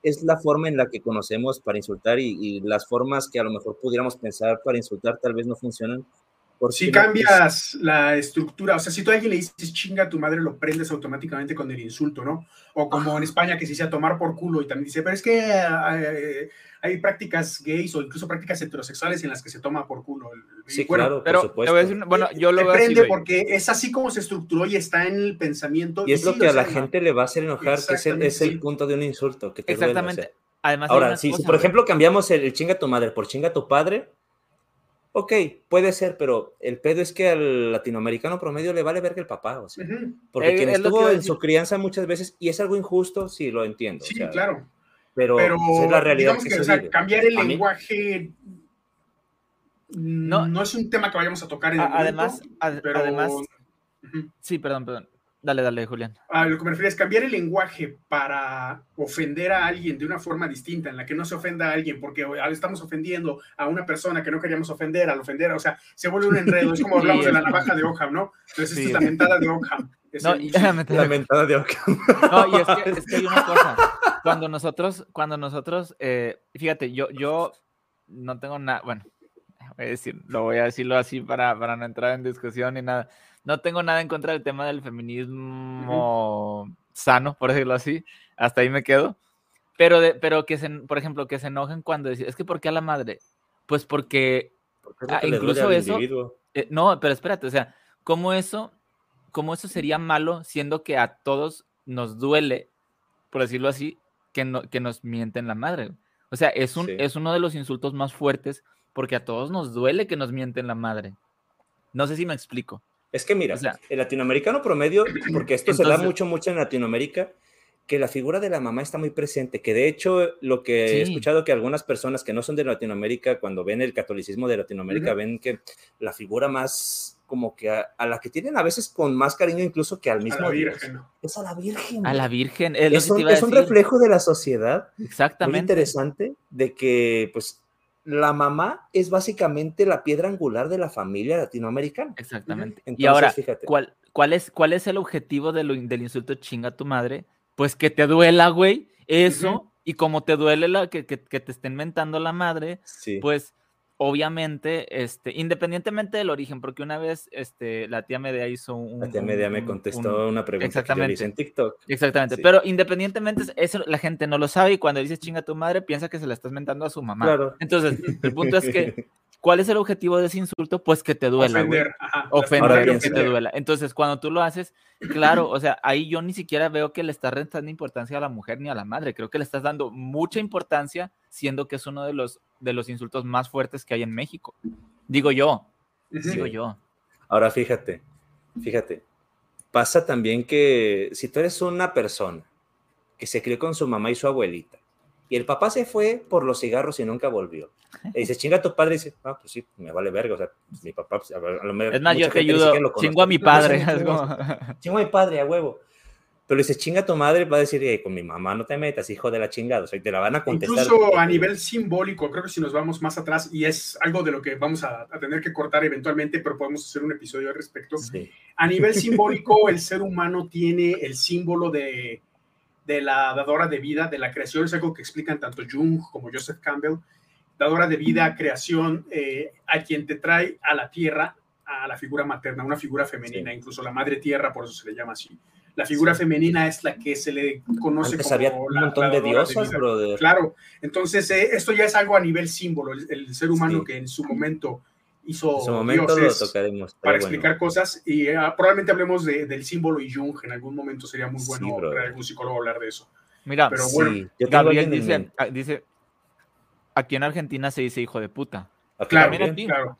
es la forma en la que conocemos para insultar y, y, las formas que a lo mejor pudiéramos pensar para insultar tal vez no funcionan si cambias la estructura, o sea, si tú a alguien le dices chinga a tu madre, lo prendes automáticamente con el insulto, ¿no? O como en España que se dice a tomar por culo y también dice, pero es que eh, hay prácticas gays o incluso prácticas heterosexuales en las que se toma por culo. sí, claro, pero supuesto. bueno, yo lo veo prende porque es así como se estructuró y está en el pensamiento. Y es lo que a la gente le va a hacer enojar, que es el, es el punto de un insulto. Que te Exactamente. Además, Ahora, si, por ejemplo cambiamos el chinga a tu madre por chinga a tu padre, Ok, puede ser, pero el pedo es que al latinoamericano promedio le vale ver que el papá, o sea, porque eh, quien estuvo en su crianza muchas veces, y es algo injusto, sí, lo entiendo. Sí, claro. Pero, es la realidad. Que, o sea, cambiar el lenguaje no, no es un tema que vayamos a tocar en el Además, pero... además, sí, perdón, perdón. Dale, dale, Julián. A lo que me refiero es cambiar el lenguaje para ofender a alguien de una forma distinta, en la que no se ofenda a alguien, porque estamos ofendiendo a una persona que no queríamos ofender, al ofender, o sea, se vuelve un enredo. Es como *laughs* hablamos de la navaja de Ockham, ¿no? Entonces, esta es la mentada de Ockham. *laughs* no, la mentada de Ockham. No, y es que, *laughs* es que, hay una cosa. Cuando nosotros, cuando nosotros, eh, fíjate, yo, yo no tengo nada, bueno, voy a decir, lo voy a decirlo así para, para no entrar en discusión ni nada. No tengo nada en contra del tema del feminismo sano, por decirlo así. Hasta ahí me quedo. Pero, de, pero que se, por ejemplo, que se enojen cuando dicen, es que ¿por qué a la madre? Pues porque, ah, incluso eso, eh, no, pero espérate, o sea, ¿cómo eso, cómo eso sería malo siendo que a todos nos duele, por decirlo así, que, no, que nos mienten la madre? O sea, es, un, es uno de los insultos más fuertes porque a todos nos duele que nos mienten la madre. No sé si me explico. Es que mira, el latinoamericano promedio, *clears throat* porque esto se da mucho, mucho en Latinoamérica, que la figura de la mamá está muy presente, que de hecho lo que he escuchado que algunas personas que no son de Latinoamérica, cuando ven el catolicismo de Latinoamérica, ven que la figura más como que a, la que tienen a veces con más cariño incluso que al mismo Virgen. Es a la Virgen. A la Virgen. Es, un, es un, reflejo de la sociedad. Exactamente. Muy interesante de que pues la mamá es básicamente la piedra angular de la familia latinoamericana. Exactamente. y ahora, fíjate. ¿cuál, cuál, es, ¿cuál es el objetivo del insulto chinga a tu madre? Pues que te duela, güey, eso, y como te duele la, que, que, te estén mentando la madre, pues obviamente, este, independientemente del origen, porque una vez este, la tía Medea hizo un... La tía Medea me contestó una pregunta exactamente, que hice en TikTok. Exactamente, pero independientemente, eso la gente no lo sabe y cuando dices chinga tu madre, piensa que se la estás mentando a su mamá. Claro. Entonces, el punto es que *laughs* ¿Cuál es el objetivo de ese insulto? Pues que te duela. Ofender. Ofender, que te duela. Entonces, cuando tú lo haces, claro, o sea, ahí yo ni siquiera veo que le estás restando importancia a la mujer ni a la madre. Creo que le estás dando mucha importancia, siendo que es uno de los, de los insultos más fuertes que hay en México. Digo yo. Digo yo. Ahora fíjate, fíjate. Pasa también que si tú eres una persona que se crió con su mamá y su abuelita, y el papá se fue por los cigarros y nunca volvió. Y dice, chinga a tu padre. Y dice, ah, pues sí, me vale verga. O sea, pues, mi papá, pues, a lo mejor. Es más, yo te ayudo. Chingo a mi padre. *laughs* Chingo a mi padre, a huevo. Pero dice, chinga a tu madre, va a decir, con mi mamá no te metas, hijo de la chingada. O sea, te la van a contestar. Incluso a nivel simbólico, creo que si nos vamos más atrás, y es algo de lo que vamos a, tener que cortar eventualmente, pero podemos hacer un episodio al respecto. A nivel *laughs* simbólico, el ser humano tiene el símbolo de de la dadora de vida, de la creación, es algo que explican tanto Jung como Joseph Campbell, dadora de vida, creación, eh, a quien te trae a la tierra, a la figura materna, una figura femenina, incluso la madre tierra, por eso se le llama así. La figura femenina es la que se le conoce como un montón de diosas, Claro, entonces eh, esto ya es algo a nivel símbolo, el, ser humano que en su momento hizo en su momento lo tocaremos, para explicar cosas y ah, probablemente hablemos del símbolo y Jung en algún momento sería muy bueno para algún psicólogo hablar de eso. Mira, pero bueno, Gabriel dice, ah, dice, aquí en Argentina se dice hijo de puta. Claro, claro.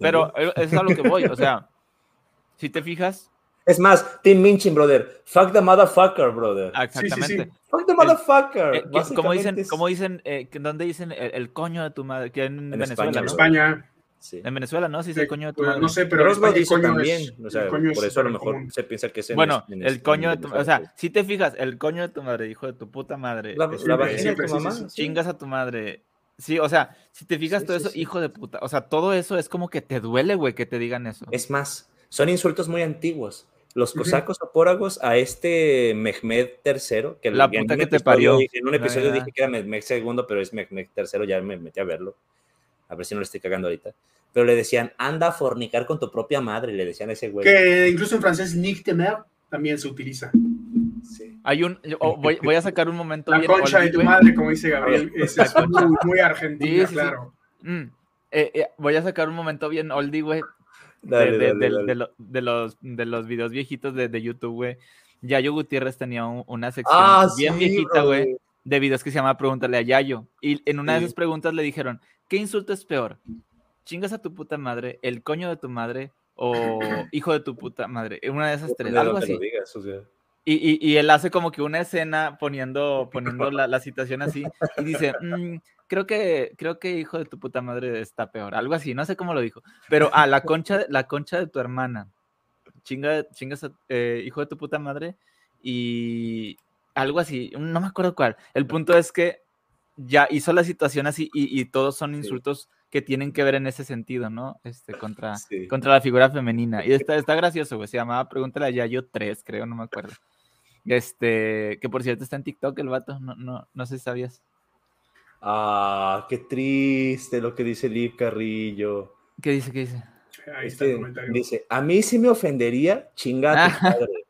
Pero eso es a lo que voy, o sea, *laughs* si te fijas, es más, Tim Minchin, brother. Fuck the motherfucker, brother. Exactamente. Fuck the motherfucker. Eh, como dicen, como dicen, eh, ¿dónde dicen el, coño de tu madre? Que en, en Venezuela. España, ¿no? España. En Venezuela, ¿no? Sí, sí, el coño de tu madre. No sé, pero España, el coño también. Es, o sea, por eso a lo mejor se piensa que es en Bueno, el coño de tu O sea, si te fijas, el coño de tu madre, hijo de tu puta madre. La, la vagina de tu mamá. Chingas a tu madre. Sí, o sea, si te fijas todo eso, hijo de puta. O sea, todo eso es como que te duele, güey, que te digan eso. Es más, son insultos muy antiguos. Los cosacos opóragos a este Mehmed III, que la puta que te parió. En un episodio dije que era Mehmed II, pero es Mehmed III, ya me metí a verlo. A ver si no le estoy cagando ahorita pero le decían, anda a fornicar con tu propia madre, le decían a ese güey. Que incluso en francés, Nick Temer también se utiliza. Sí. Hay un, voy, voy, a sacar un momento. La concha de tu madre, como dice Gabriel, es, muy, muy argentina, claro. Mm, eh, eh, voy a sacar un momento bien oldie, güey. De, de, los, de los videos viejitos de, YouTube, güey. Yayo Gutiérrez tenía una sección ah, bien viejita, güey, de videos que se llama Pregúntale a Yayo. Y en una de esas preguntas le dijeron, ¿qué insulto es peor? chingas a tu puta madre, el coño de tu madre o hijo de tu puta madre. Una de esas tres, algo así. Y, y, él hace como que una escena poniendo, *laughs* poniendo la, la situación así y dice, mm, creo, que, creo que hijo de tu puta madre está peor, algo así, no sé cómo lo dijo, pero a la concha, la concha de tu hermana, chinga, chingas eh, hijo de tu puta madre y algo así, no me acuerdo cuál. El punto es que ya hizo la situación así y, y todos son insultos que tienen que ver en ese sentido, ¿no? Este, contra, contra la figura femenina. Y *laughs* está, está gracioso, güey. Se llamaba Pregúntale a Yayo 3, creo, no me acuerdo. Este, que por cierto está en TikTok el vato, no, no, no sé si sabías. Ah, qué triste lo que dice Liv Carrillo. ¿Qué dice? ¿Qué dice? Ahí está el comentario. Dice, a mí sí me ofendería chingada Ah. tu padre,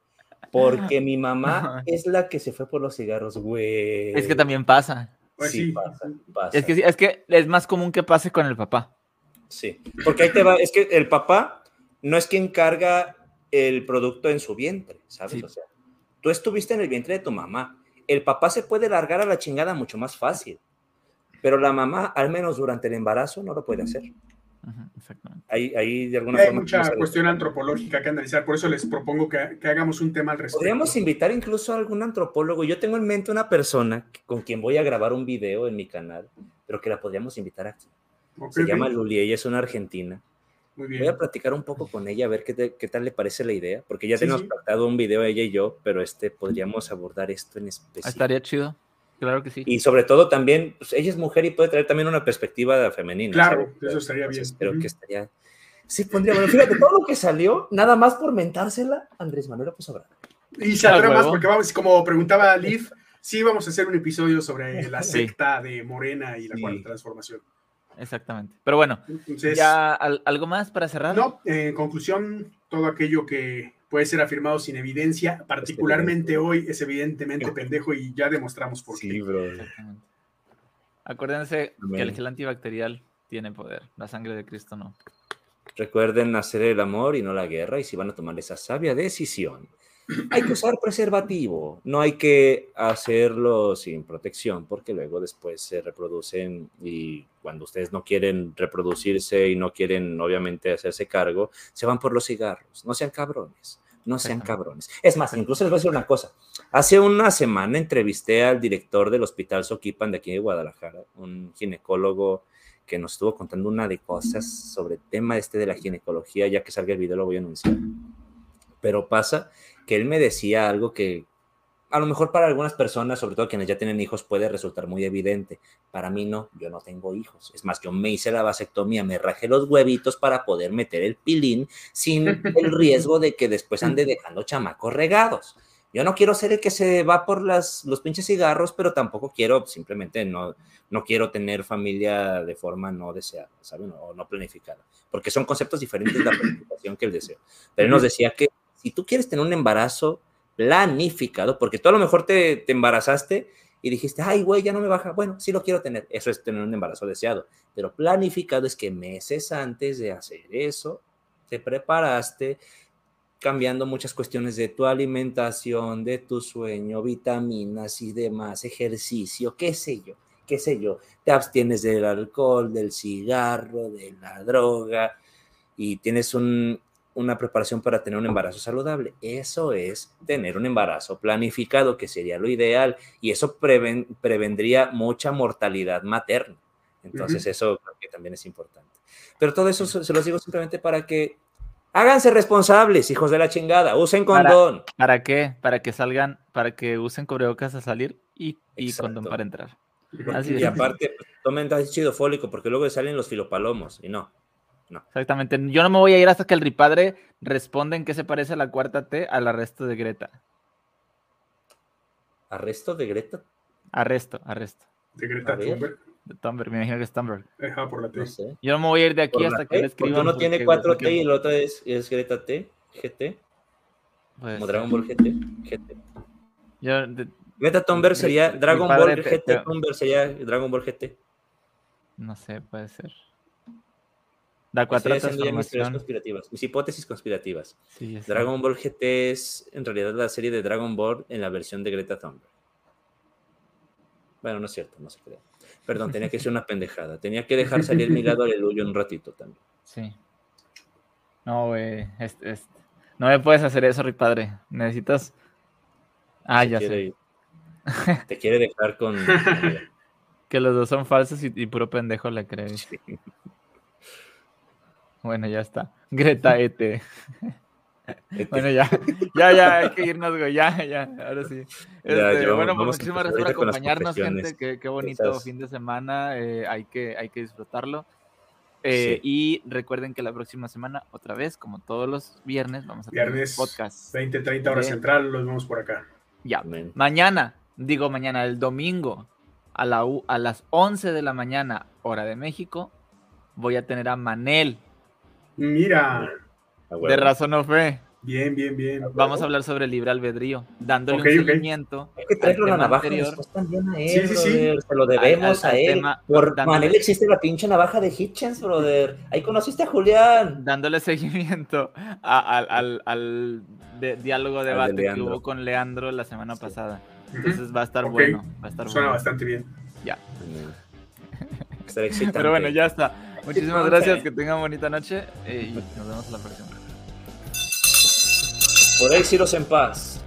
porque mi mamá *laughs* es la que se fue por los cigarros, güey. Es que también pasa. Pues sí, sí. pasa, pasa. Es que, sí, es que es más común que pase con el papá. Sí, porque ahí te va, es que el papá no es quien carga el producto en su vientre, ¿sabes? Sí. O sea, tú estuviste en el vientre de tu mamá. El papá se puede largar a la chingada mucho más fácil, pero la mamá, al menos durante el embarazo, no lo puede hacer. Exactamente. Ahí, ahí de alguna hay forma... mucha cuestión antropológica que analizar, por eso les propongo que, que hagamos un tema al respecto. Podríamos invitar incluso a algún antropólogo. Yo tengo en mente una persona con quien voy a grabar un video en mi canal, pero que la podríamos invitar aquí. Se llama Luli, ella es una argentina. Muy Voy bien. a platicar un poco con ella, a ver qué, te- qué tal le parece la idea, porque ya Sí, tenemos sí. pactado un video ella y yo, pero este podríamos abordar esto en específico. Estaría chido. Claro que sí. Y sobre todo también, pues, ella es mujer y puede traer también una perspectiva femenina. Claro, ¿sabes? eso estaría Entonces, bien. Creo Ujú. que estaría... Sí, pondría, bueno, fíjate, todo lo que salió, nada más por mentársela, Andrés Manuel López Obrador. Y saldrá Ah, más porque vamos, como preguntaba Liv, sí vamos a hacer un episodio sobre la Sí. secta de Morena y la Sí. cuarta transformación. Exactamente. Pero bueno, Entonces, ya al- algo más para cerrar. no, en conclusión, todo aquello que puede ser afirmado sin evidencia, particularmente hoy, es evidentemente *laughs* pendejo y ya demostramos por qué. bro. Exactamente. Acuérdense que el gel antibacterial tiene poder. La sangre de Cristo no. Recuerden hacer el amor y no la guerra, y si van a tomar esa sabia decisión, hay que usar preservativo, no hay que hacerlo sin protección, porque luego después se reproducen y cuando ustedes no quieren reproducirse y no quieren obviamente hacerse cargo, se van por los cigarros. No sean cabrones, no sean cabrones. Es más, incluso les voy a decir una cosa. Hace una semana entrevisté al director del Hospital Soquipan de aquí de Guadalajara, un ginecólogo que nos estuvo contando una de cosas sobre el tema este de la ginecología, ya que salga el video lo voy a anunciar. Pero pasa que él me decía algo que a lo mejor para algunas personas, sobre todo quienes ya tienen hijos, puede resultar muy evidente. Para mí no, yo no tengo hijos. Es más, yo me hice la vasectomía, me rajé los huevitos para poder meter el pilín sin *laughs* el riesgo de que después ande dejando chamacos regados. Yo no quiero ser el que se va por las, los pinches cigarros, pero tampoco quiero, simplemente no, no quiero tener familia de forma no deseada, ¿saben? O no planificada, porque son conceptos diferentes la planificación que el deseo. Pero él nos decía que si tú quieres tener un embarazo planificado, porque tú a lo mejor te, te embarazaste y dijiste, ay, güey, ya no me baja, bueno, sí lo quiero tener, eso es tener un embarazo deseado, pero planificado es que meses antes de hacer eso, te preparaste, cambiando muchas cuestiones de tu alimentación, de tu sueño, vitaminas y demás, ejercicio, qué sé yo, qué sé yo. Te abstienes del alcohol, del cigarro, de la droga y tienes un, una preparación para tener un embarazo saludable. Eso es tener un embarazo planificado, que sería lo ideal, y eso preven, prevendría mucha mortalidad materna. Entonces, uh -huh. eso creo que también es importante. Pero todo eso se, los digo simplemente para que Háganse responsables, hijos de la chingada. Usen condón. ¿Para, ¿para qué? Para que salgan, para que usen cubrebocas a salir y, y condón para entrar. Así y aparte, pues, tomen ácido fólico porque luego salen los filopalomos y no. No. Exactamente. Yo no me voy a ir hasta que el ripadre responda en qué se parece la cuarta T al arresto de Greta. ¿Arresto de Greta? Arresto, arresto. De Greta Thunberg. De Thunberg, me imagino que es Thunberg. Ajá, por la T. No sé. Yo no me voy a ir de aquí ¿Por hasta que T? le escriban. Uno tiene 4T y el otro es, es Greta T, GT. Pues, como Dragon Ball GT. GT. Yo, de, Greta Thunberg sería Dragon Ball GT, te- Thunberg sería Dragon Ball GT. no sé, puede ser. La Estoy cuarta transformación. conspirativas, mis hipótesis conspirativas. Sí. Dragon Ball GT es en realidad la serie de Dragon Ball en la versión de Greta Thunberg. Bueno, no es cierto, no se crea. Perdón, tenía que ser una *laughs* pendejada. Tenía que dejar salir mi lado aleluya un ratito también. Sí. No, güey. este- este- No me puedes hacer eso, ripadre. Necesitas. Ah, Se ya sé. ir. *laughs* Te quiere dejar con. Que los dos son falsos y, y puro pendejo le crees. Bueno, ya está. Greta *laughs* E ET. Bueno, ya, ya, ya, hay que irnos, güey, ya, ya, ahora sí. Ya, Este, yo- bueno, pues muchísimas gracias por acompañarnos, gente, qué, qué bonito Esas- fin de semana, eh, hay, que, hay que disfrutarlo. Eh, Sí. Y recuerden que la próxima semana, otra vez, como todos los viernes, vamos a tener Viernes, podcast. 20, 30 horas central, los vemos por acá. Ya, Amén. mañana, digo mañana, el domingo, a, la, a las 11 de la mañana, hora de México, voy a tener a Manel. Mira. De Razón o Fe. Bien, bien, bien. Vamos a hablar sobre el libre albedrío, dándole un seguimiento. Hay que traerlo la navaja anterior. también a él, sí, sí, sí. Se lo debemos a él. Por Manel existe la pinche navaja de Hitchens, brother. Ahí conociste a Julián. Dándole *laughs* seguimiento al, al diálogo, debate que hubo con Leandro la semana pasada. Entonces va a estar bueno. Va a estar Suena bastante bien. Ya. *laughs* Pero bueno, ya está. Muchísimas gracias, que tengan bonita noche eh, y nos vemos la próxima. Podéis iros en paz.